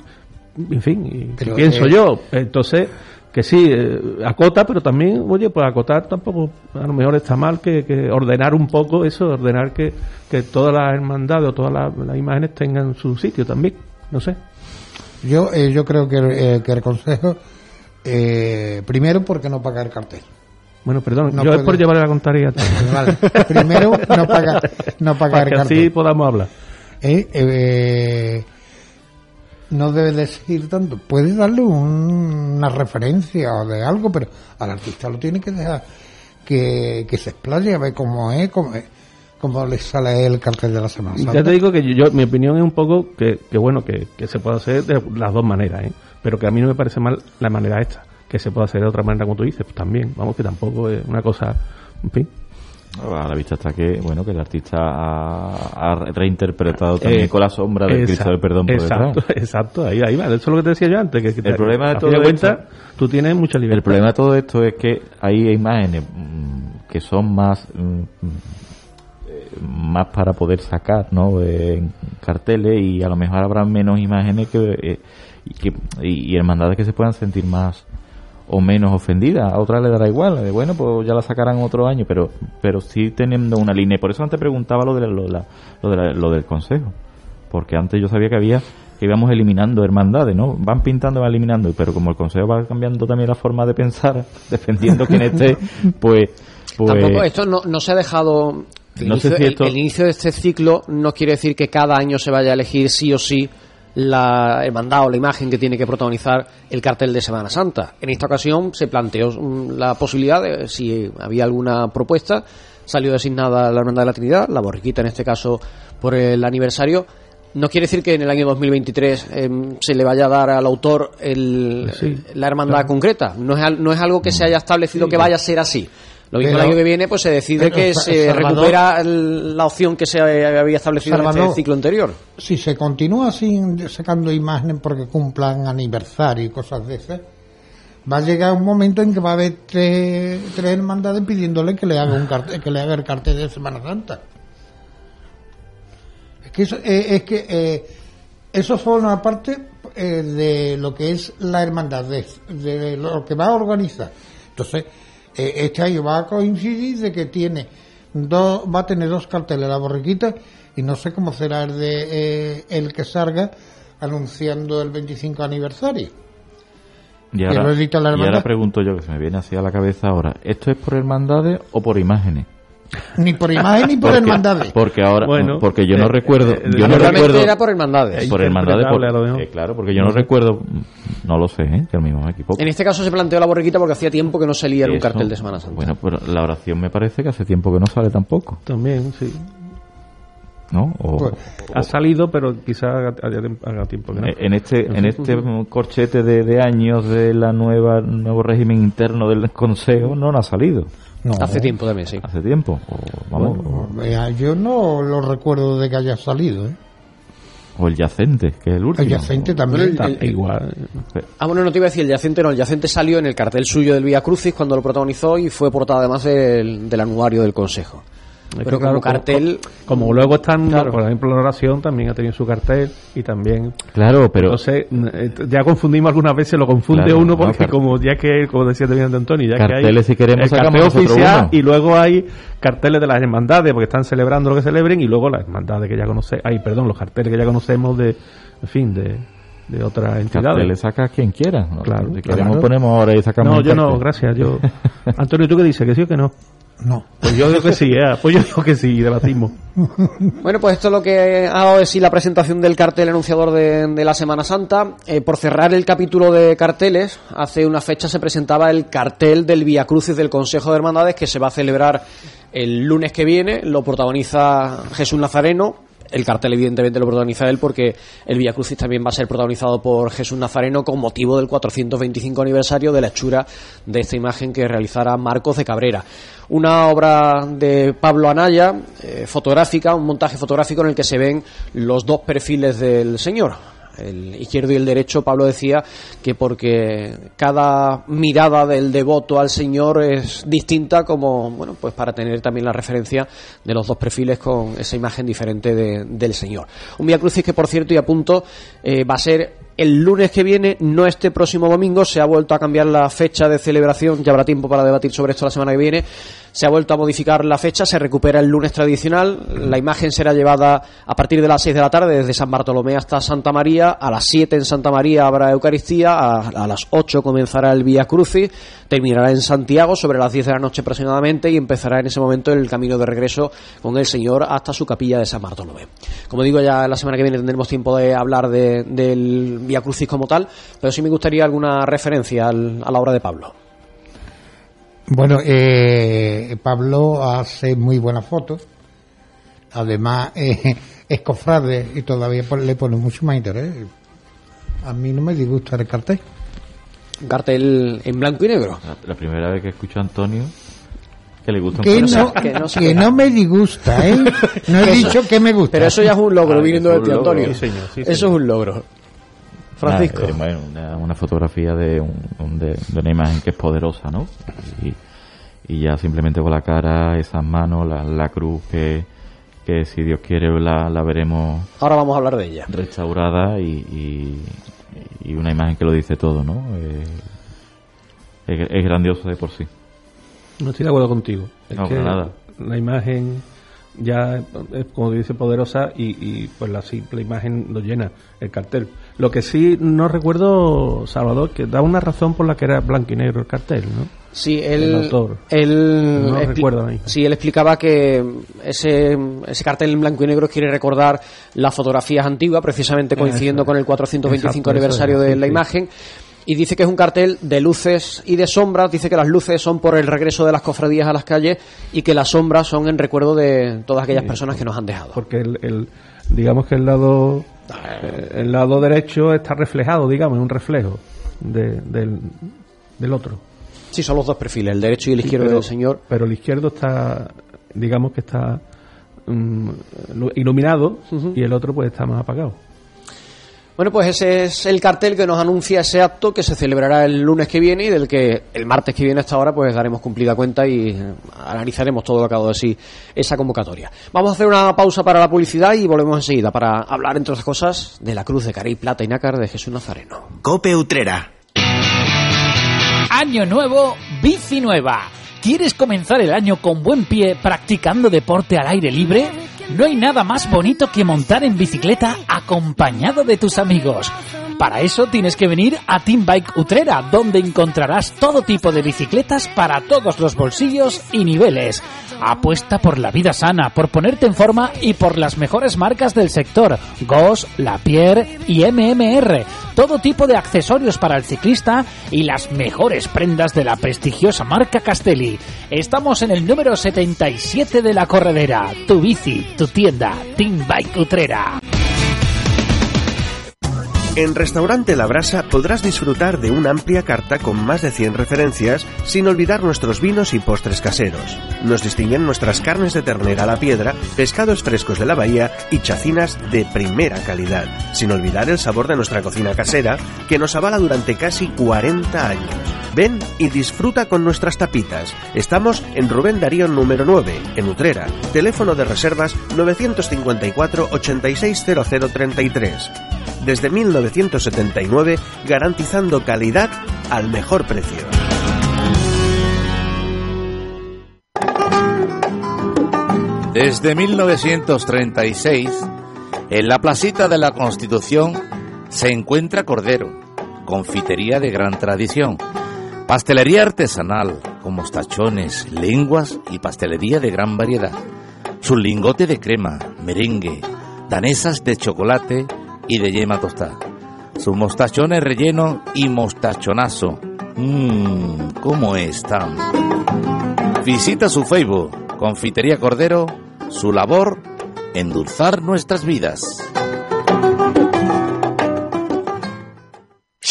en fin, y Pero, pienso yo. Entonces, que sí, eh, acota, pero también, oye, pues acotar tampoco, a lo mejor está mal que, que ordenar un poco eso, ordenar que, que todas las hermandades o todas las, las imágenes tengan su sitio también, no sé. Yo, eh, yo creo que, eh, que el Consejo, eh, primero, porque no paga el cartel. Bueno, perdón, No yo es por llevarle la contraria. [laughs] Vale. Primero, no paga, no paga Para el que cartel. así podamos hablar. Eh, eh, no debe decir tanto. Puede darle un- una referencia o de algo, pero al artista lo tiene que dejar que, que se explaye a ver cómo es, cómo, es, cómo le sale el cartel de la Semana. Ya te digo que yo, mi opinión es un poco que, que bueno, que, que se puede hacer de las dos maneras, ¿eh? pero que a mí no me parece mal la manera esta, que se puede hacer de otra manera como tú dices, pues también, vamos, que tampoco es una cosa, en fin. A la vista está que, bueno, que el artista ha, ha reinterpretado también Eh, con la sombra del Cristo exacto, del Perdón por exacto, detrás. exacto, ahí, ahí va, eso es lo que te decía yo antes, que, que te- El problema de todo esto- cuentas, tú tienes mucha libertad. El problema de todo esto es que hay imágenes mm, que son más mm, más para poder sacar ¿no? en carteles y a lo mejor habrá menos imágenes que, eh, y, que y, hermandades que se puedan sentir más o menos ofendidas a otras le dará igual eh, bueno pues ya la sacarán otro año pero pero sí teniendo una línea por eso antes preguntaba lo de la- lo, de la- lo, de la- lo del consejo porque antes yo sabía que había que íbamos eliminando hermandades, ¿no? Van pintando, van eliminando, pero como el Consejo va cambiando también la forma de pensar, [laughs] defendiendo quien esté, [laughs] pues... pues Tampoco, esto no, no se ha dejado. El, No sé inicio, si el- esto- el inicio de este ciclo no quiere decir que cada año se vaya a elegir sí o sí la hermandad o la imagen que tiene que protagonizar el cartel de Semana Santa. En esta ocasión se planteó mm, la posibilidad de, si había alguna propuesta, salió designada la Hermandad de la Trinidad, la borriquita en este caso por el aniversario. No quiere decir que en el año 2023 em, se le vaya a dar al autor el- Sí, la hermandad claro. concreta. No es, no es algo que se haya establecido que vaya a ser así. Lo mismo Pero- el año que viene, pues se decide que se Salvador- recupera el- la opción que se había establecido en Salvador, este ciclo anterior. Si se continúa sin sacando imágenes porque cumplan aniversario y cosas de esas, va a llegar un momento en que va a haber tres, tres hermandades pidiéndole que le haga un cartel, que le haga el cartel de Semana Santa. Es que eso, eh, es que eh, eso forma parte eh, de lo que es la hermandad, de, de lo que va a organizar. Entonces, eh, este año va a coincidir de que tiene dos, va a tener dos carteles, la borriquita, y no sé cómo será el de eh, el que salga anunciando el 25 aniversario. y ahora, y ahora pregunto yo, que se me viene así a la cabeza ahora, ¿esto es por hermandades o por imágenes? Ni por imagen ni por Porque- hermandades. Porque ahora, Bueno, porque yo no eh, recuerdo, eh, yo no recuerdo era por hermandades. por hermandades, por- eh, claro, porque yo no, recuerdo, no lo sé, ¿eh? que al mismo me equivoco. En este caso se planteó la borriquita porque hacía tiempo que no salía en un cartel de Semana Santa. Bueno, pero la oración me parece que hace tiempo que no sale tampoco, También, sí. ¿no? O- Pues, ha salido, pero quizá haga, haga- haga tiempo que no. Eh, en este en este corchete de, de años de la nueva nuevo régimen interno del Consejo no, no ha salido No. Hace tiempo también, sí. hace tiempo o, vamos Bueno, yo no lo recuerdo de que haya salido. ¿eh? O, el yacente que es el último El yacente también. Bueno, el- el- Igual. Ah, bueno, no te iba a decir el yacente, no, el yacente salió en el cartel suyo del Vía Crucis cuando lo protagonizó y fue portada además del, del anuario del Consejo. Es Pero que, claro, como cartel, Como, como luego están, Claro. por ejemplo, la oración también ha tenido su cartel y también. claro pero Entonces, eh, ya confundimos algunas veces, lo confunde Claro, uno no, porque, como ya que, como decía también de Antonio, ya que hay. Carteles, si queremos, el cartel oficial y luego hay carteles de las hermandades porque están celebrando lo que celebren y luego las hermandades que ya conocemos. Ay, perdón, los carteles que ya conocemos de. En fin, de, de otras entidades. carteles saca quien quiera ¿no? Claro, si claro. queremos ponemos ahora y sacamos No, yo no, gracias. Yo... [laughs] Antonio, ¿tú qué dices? ¿Que sí o que no? No. Pues yo digo que sí, eh, pues yo digo que sí, debatimos. [laughs] Bueno, pues esto es lo que ha dado sí la presentación del cartel anunciador de, de la Semana Santa. Eh, por cerrar el capítulo de carteles, hace una fecha se presentaba el cartel del Via Crucis del Consejo de Hermandades que se va a celebrar el lunes que viene. Lo protagoniza Jesús Nazareno. El cartel, evidentemente, lo protagoniza él porque el Via Crucis también va a ser protagonizado por Jesús Nazareno con motivo del 425 aniversario de la hechura de esta imagen que realizara Marcos de Cabrera. Una obra de Pablo Anaya, eh, fotográfica, un montaje fotográfico en el que se ven los dos perfiles del Señor. El izquierdo y el derecho, Pablo decía que porque cada mirada del devoto al Señor es distinta, como, bueno, pues para tener también la referencia de los dos perfiles con esa imagen diferente de- del Señor. Un Vía Crucis que, por cierto, y a punto, eh, va a ser el lunes que viene, no este próximo domingo, se ha vuelto a cambiar la fecha de celebración, ya habrá tiempo para debatir sobre esto la semana que viene, se ha vuelto a modificar la fecha, se recupera el lunes tradicional, la imagen será llevada a partir de las 6 de la tarde desde San Bartolomé hasta Santa María, a las 7 en Santa María habrá Eucaristía, a, las 8 comenzará el Vía Crucis, terminará en Santiago sobre las 10 de la noche aproximadamente y empezará en ese momento el camino de regreso con el Señor hasta su capilla de San Bartolomé. Como digo, ya la semana que viene tendremos tiempo de hablar de- del Vía Crucis como tal, pero sí me gustaría alguna referencia al- a la obra de Pablo. Bueno, eh, Pablo hace muy buenas fotos. Además, [laughs] eh, es cofrade y todavía le pone mucho más interés. A mí no me disgusta el cartel. Un cartel en blanco y negro. la, la primera vez que escucho a Antonio que le gusta un Que cartel. no, que no que no me disgusta, ¿eh? No he dicho que me gusta. Pero eso ya es un logro Ah, viniendo de ti. Antonio. Sí, señor, sí, Eso señor. es un logro. Francisco. Eh, bueno, una, una fotografía de, un, un- de, de una imagen que es poderosa, ¿no? Y, y ya simplemente con la cara, esas manos, la, la cruz que, que si Dios quiere la, la veremos Ahora vamos a hablar de ella. restaurada y, y, y una imagen que lo dice todo, ¿no? Eh, es, es grandioso de por sí. No estoy de acuerdo contigo. Es No, que nada. la imagen ya es, como dice, poderosa y, y, pues la simple imagen lo llena el cartel. Lo que sí no recuerdo, Salvador, que da una razón por la que era blanco y negro el cartel, ¿no? Sí, El él, autor. él No recuerdo ahí. Sí, él explicaba que ese, ese cartel en blanco y negro quiere recordar las fotografías antiguas, precisamente coincidiendo con el 425 Exacto, eso aniversario es, de sí, la sí. imagen. Y dice que es un cartel de luces y de sombras. Dice que las luces son por el regreso de las cofradías a las calles y que las sombras son en recuerdo de todas aquellas personas que nos han dejado. Porque el, el- digamos que el lado el lado derecho está reflejado, digamos, es un reflejo de- del, del otro. Sí, son los dos perfiles, el derecho y el Sí, izquierdo pero- del Señor. Pero el izquierdo está, digamos que está mm, lu- iluminado y el otro pues está más apagado. Bueno, pues ese es el cartel que nos anuncia ese acto que se celebrará el lunes que viene y del que el martes que viene hasta ahora pues daremos cumplida cuenta y eh, analizaremos todo lo que ha dado de sí esa convocatoria. Vamos a hacer una pausa para la publicidad y volvemos enseguida para hablar, entre otras cosas, de la cruz de Carey Plata y Nácar de Jesús Nazareno. Cope Utrera. Año nuevo, bici nueva. ¿Quieres comenzar el año con buen pie practicando deporte al aire libre? No hay nada más bonito que montar en bicicleta acompañado de tus amigos. Para eso tienes que venir a Team Bike Utrera, donde encontrarás todo tipo de bicicletas para todos los bolsillos y niveles. Apuesta por la vida sana, por ponerte en forma y por las mejores marcas del sector, Goss, Lapierre y MMR. Todo tipo de accesorios para el ciclista y las mejores prendas de la prestigiosa marca Castelli. Estamos en el número 77 de la corredera. Tu bici, tu tienda, Team Bike Utrera. En Restaurante La Brasa podrás disfrutar de una amplia carta con más de 100 referencias, sin olvidar nuestros vinos y postres caseros. Nos distinguen nuestras carnes de ternera a la piedra, pescados frescos de la bahía y chacinas de primera calidad, sin olvidar el sabor de nuestra cocina casera, que nos avala durante casi 40 años. Ven y disfruta con nuestras tapitas. Estamos en Rubén Darío número 9, en Utrera. Teléfono de reservas 954 860033 desde 1979 garantizando calidad al mejor precio. Desde 1936, en la placita de la Constitución se encuentra Cordero, confitería de gran tradición, pastelería artesanal con mostachones, lenguas y pastelería de gran variedad. Su lingote de crema, merengue, danesas de chocolate y de yema tostada. Sus mostachones relleno y mostachonazo. Mmm, ¿cómo están? Visita su Facebook, Confitería Cordero, su labor, endulzar nuestras vidas.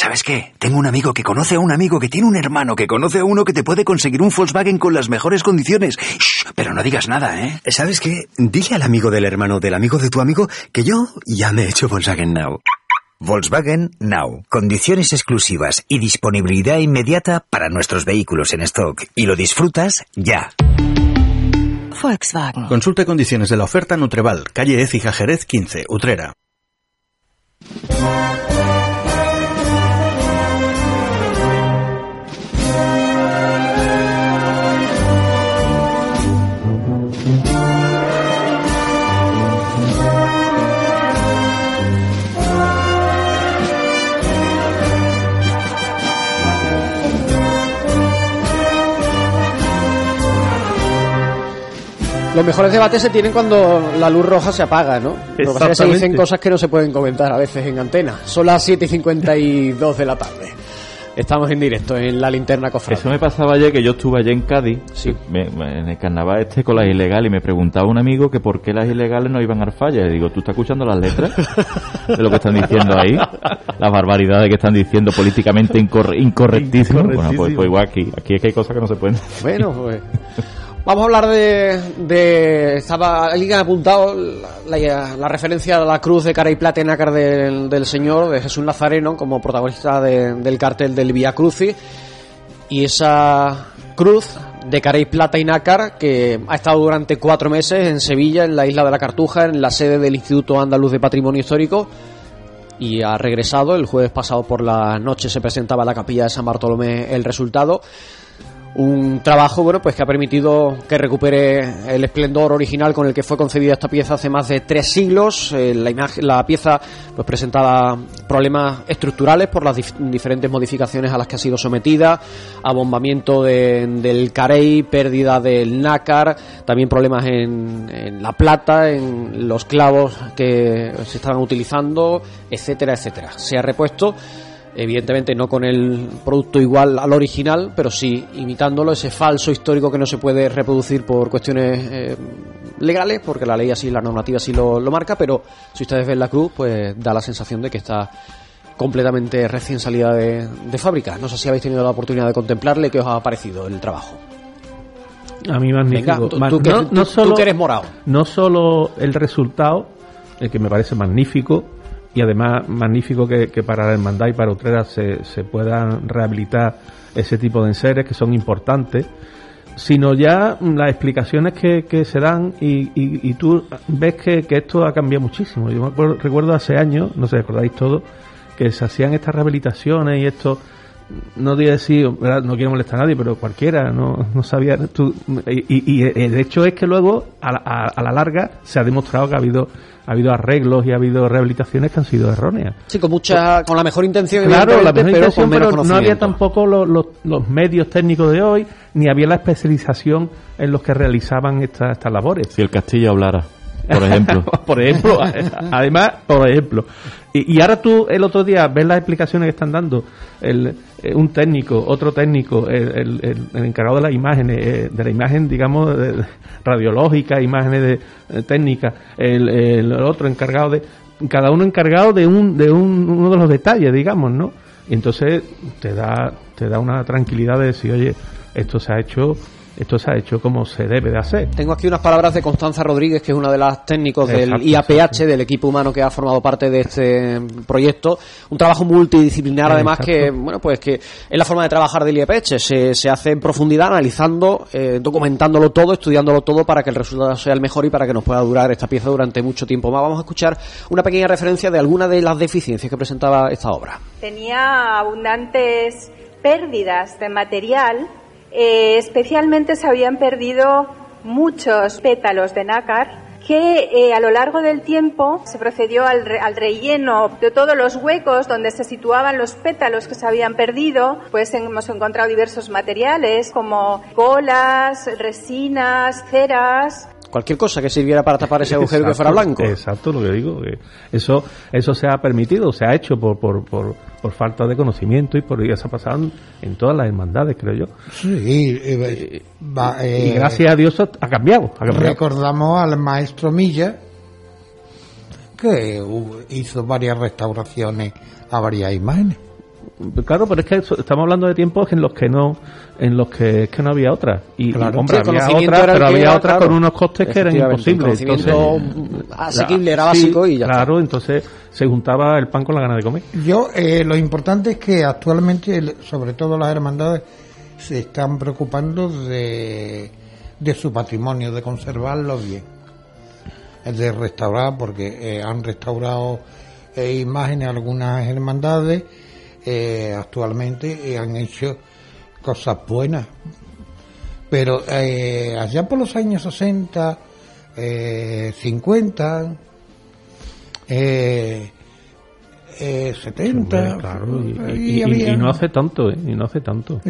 ¿Sabes qué? Tengo un amigo que conoce a un amigo que tiene un hermano que conoce a uno que te puede conseguir un Volkswagen con las mejores condiciones. Shh, pero no digas nada, ¿eh? ¿Sabes qué? Dile al amigo del hermano del amigo de tu amigo que yo ya me he hecho Volkswagen Now. Volkswagen Now. Condiciones exclusivas y disponibilidad inmediata para nuestros vehículos en stock. Y lo disfrutas ya. Volkswagen. Consulte condiciones de la oferta Nutreval, calle Écija Jerez 15, Utrera. Los mejores debates se tienen cuando la luz roja se apaga, ¿no? Lo que pasa es que se dicen cosas que no se pueden comentar a veces en antena. Son las 7 y 52 de la tarde. Estamos en directo en la linterna cofrade. Eso me pasaba ayer que yo estuve allí en Cádiz, me- me- en el carnaval este con las ilegales, y me preguntaba un amigo que por qué las ilegales no iban al falla. Y digo, ¿tú estás escuchando las letras de lo que están diciendo ahí? Las barbaridades que están diciendo políticamente incorre- incorrectísimo. Bueno, pues, pues igual aquí. Aquí es que hay cosas que no se pueden decir. Bueno, pues. Vamos a hablar de. de estaba. Alguien ha apuntado la, referencia a la cruz de cara y plata y nácar del, Señor, de Jesús Nazareno, como protagonista de- del cartel del Vía Crucis. Y esa cruz de cara y plata y nácar que ha estado durante cuatro meses en Sevilla, en la isla de la Cartuja, en la sede del Instituto Andaluz de Patrimonio Histórico. Y ha regresado. El jueves pasado por la noche se presentaba en la capilla de San Bartolomé el resultado un trabajo bueno pues que ha permitido que recupere el esplendor original con el que fue concebida esta pieza hace más de tres siglos. Eh, la imagen la pieza pues presentaba problemas estructurales por las dif- diferentes modificaciones a las que ha sido sometida abombamiento de- del carey pérdida del nácar también problemas en, en la plata en los clavos que se estaban utilizando etcétera etcétera. Se ha repuesto Evidentemente no con el producto igual al original, pero sí imitándolo, ese falso histórico que no se puede reproducir por cuestiones eh, legales, porque la ley así, la normativa así lo, lo marca, pero si ustedes ven la cruz, pues da la sensación de que está completamente recién salida de, de fábrica. No sé si habéis tenido la oportunidad de contemplarle, ¿qué os ha parecido el trabajo? A mí magnífico. Venga, tú- tú que- tú- no tú solo, que eres morado. No solo el resultado, el que me parece magnífico, y además magnífico que, que para la hermandad y para Utrera se, se puedan rehabilitar ese tipo de enseres que son importantes, sino ya las explicaciones que, que se dan y, y- y tú ves que, que esto ha cambiado muchísimo. Yo me acuerdo- recuerdo hace años, no sé, recordáis todo, que se hacían estas rehabilitaciones y esto no digo decir, ¿verdad? no quiero molestar a nadie, pero cualquiera, no, no sabía. Tú, y, y, el hecho es que luego, a la, a, a la larga, se ha demostrado que ha habido ha habido arreglos y ha habido rehabilitaciones que han sido erróneas. Sí, con mucha, con la mejor intención, claro, la mejor pero, intención, pero no había tampoco los, los, los, medios técnicos de hoy, ni había la especialización en los que realizaban estas estas labores. Si el Castillo hablara por ejemplo. [laughs] por ejemplo, además, por ejemplo. Y, y, ahora tú el otro día ves las explicaciones que están dando el, eh, un técnico, otro técnico, el, el, encargado de las imágenes, eh, de la imagen, digamos, de, radiológica, imágenes de, eh, técnicas, el, otro encargado de, cada uno encargado de un, de un, uno de los detalles, digamos, ¿no? Y entonces te da, te da una tranquilidad de decir, oye, esto se ha hecho esto se ha hecho como se debe de hacer. Tengo aquí unas palabras de Constanza Rodríguez, que es una de las técnicos del IAPH, del equipo humano que ha formado parte de este proyecto. Un trabajo multidisciplinar, además, que, bueno, pues que es la forma de trabajar del IAPH. Se, se hace en profundidad, analizando, eh, documentándolo todo, estudiándolo todo para que el resultado sea el mejor y para que nos pueda durar esta pieza durante mucho tiempo más. Vamos a escuchar una pequeña referencia de alguna de las deficiencias que presentaba esta obra. Tenía abundantes pérdidas de material eh, especialmente se habían perdido muchos pétalos de nácar que eh, a lo largo del tiempo se procedió al, al, relleno de todos los huecos donde se situaban los pétalos que se habían perdido, pues hemos encontrado diversos materiales como colas, resinas, ceras, cualquier cosa que sirviera para tapar ese agujero exacto, que fuera blanco. Exacto, lo que digo. Que eso, eso se ha permitido, se ha hecho por, por, por, por falta de conocimiento y por eso ha pasado en todas las hermandades, creo yo. Sí, eh, va, eh, y gracias a Dios ha cambiado, ha cambiado. Recordamos al maestro Milla que hizo varias restauraciones a varias imágenes. Claro, pero es que estamos hablando de tiempos en los que no en los que es que no había otra. Y, claro, hombre sí, había otra pero había era, otra claro, con unos costes que eran imposibles. entonces asequible era básico sí, y ya claro está. entonces se juntaba el pan con la gana de comer. Yo eh, lo importante es que actualmente sobre todo las hermandades se están preocupando de de su patrimonio de conservarlo bien. De restaurar porque eh, han restaurado eh, imágenes algunas hermandades eh, actualmente eh, han hecho cosas buenas. Pero eh, allá por los años 60, 50, 70, claro, y, y, y, y, no hace tanto, y no hace tanto.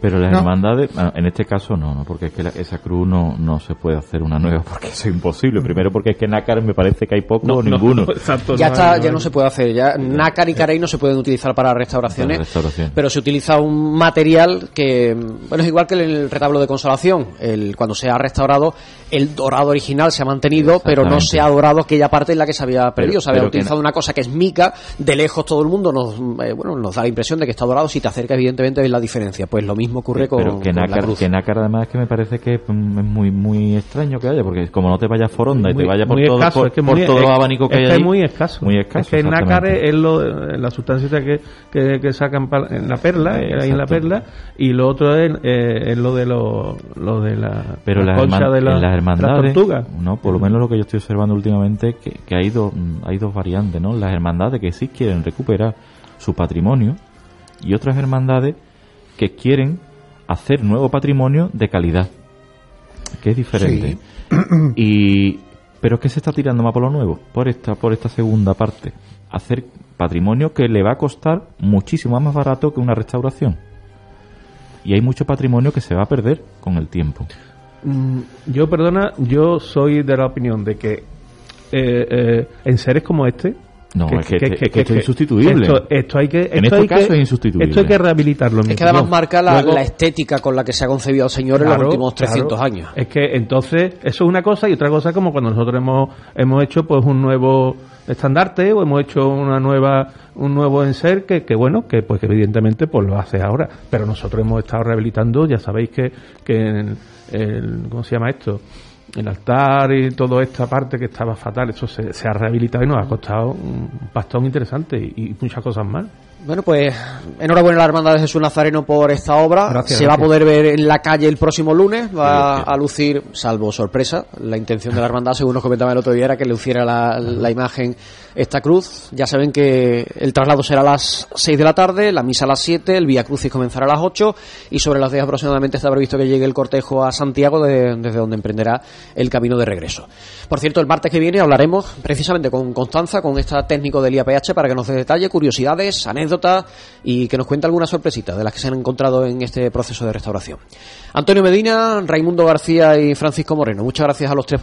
Pero las no. hermandades, en este caso no, no porque es que la, esa cruz no, no se puede hacer una nueva [laughs] porque es imposible. Primero porque es que nácar me parece que hay poco no, o ninguno. [laughs] exacto, ya está, ya no se puede hacer. Ya nácar y carey no se pueden utilizar para restauraciones, para restauración. pero se utiliza un material que, bueno, es igual que el retablo de consolación. El, cuando se ha restaurado, el dorado original se ha mantenido, pero no se ha dorado aquella parte en la que se había perdido. Pero, se había utilizado una cosa que es mica, de lejos todo el mundo nos, eh, bueno, nos da la impresión de que está dorado. Si te acerca, evidentemente ves la diferencia. Pues lo mismo ocurre con, pero que con nácar, la cruz. que nácar además es que me parece que es muy muy extraño que haya porque como no te vayas foronda y muy, te vaya por todo escaso, por, es que por muy, todo es, el abanico que es hay que ahí, es muy escaso. muy escaso es que el nácar es lo, la sustancia que, que, que sacan en la perla Eh, ahí en la perla y lo otro es, eh, es lo de lo, lo de la pero la las, concha de la, las hermandades la tortuga. no por lo menos lo que yo estoy observando últimamente que, que hay dos hay dos variantes no las hermandades que sí quieren recuperar su patrimonio y otras hermandades que quieren hacer nuevo patrimonio de calidad, que es diferente. Sí. y pero es que se está tirando más por lo nuevo, por esta por esta segunda parte, hacer patrimonio que le va a costar muchísimo más barato que una restauración. Y hay mucho patrimonio que se va a perder con el tiempo. Mm, Yo, perdona, yo soy de la opinión de que eh, eh, en seres como este, no, que, es que, que, que, que esto es insustituible. Esto, esto, hay que, esto en este hay caso que, es insustituible. Esto hay que rehabilitarlo. Es que además marca la, Luego, la, estética con la que se ha concebido el Señor claro, en los últimos 300 claro. años. Es que entonces, eso es una cosa y otra cosa como cuando nosotros hemos, hemos hecho pues un nuevo estandarte o hemos hecho una nueva un nuevo enser que, que bueno que pues que evidentemente pues lo hace ahora pero nosotros hemos estado rehabilitando ya sabéis que, que el, el, ¿cómo se llama esto? El altar y toda esta parte que estaba fatal, eso se, se, ha rehabilitado y nos ha costado un pastón interesante y, y muchas cosas más. Bueno, pues enhorabuena a la Hermandad de Jesús Nazareno por esta obra. Gracias, Se va a poder ver en la calle el próximo lunes. Va a lucir, salvo sorpresa, la intención de la Hermandad, según nos comentaba el otro día, era que luciera la, la imagen esta cruz. Ya saben que el traslado será a las 6 de la tarde, la misa a las 7, el Vía Crucis comenzará a las 8 y sobre las 10 aproximadamente está previsto que llegue el cortejo a Santiago de- desde donde emprenderá el camino de regreso. Por cierto, el martes que viene hablaremos precisamente con Constanza, con esta técnico del IAPH, para que nos dé detalle, curiosidades, anécdotas y que nos cuente algunas sorpresitas de las que se han encontrado en este proceso de restauración. Antonio Medina, Raimundo García y Francisco Moreno, muchas gracias a los tres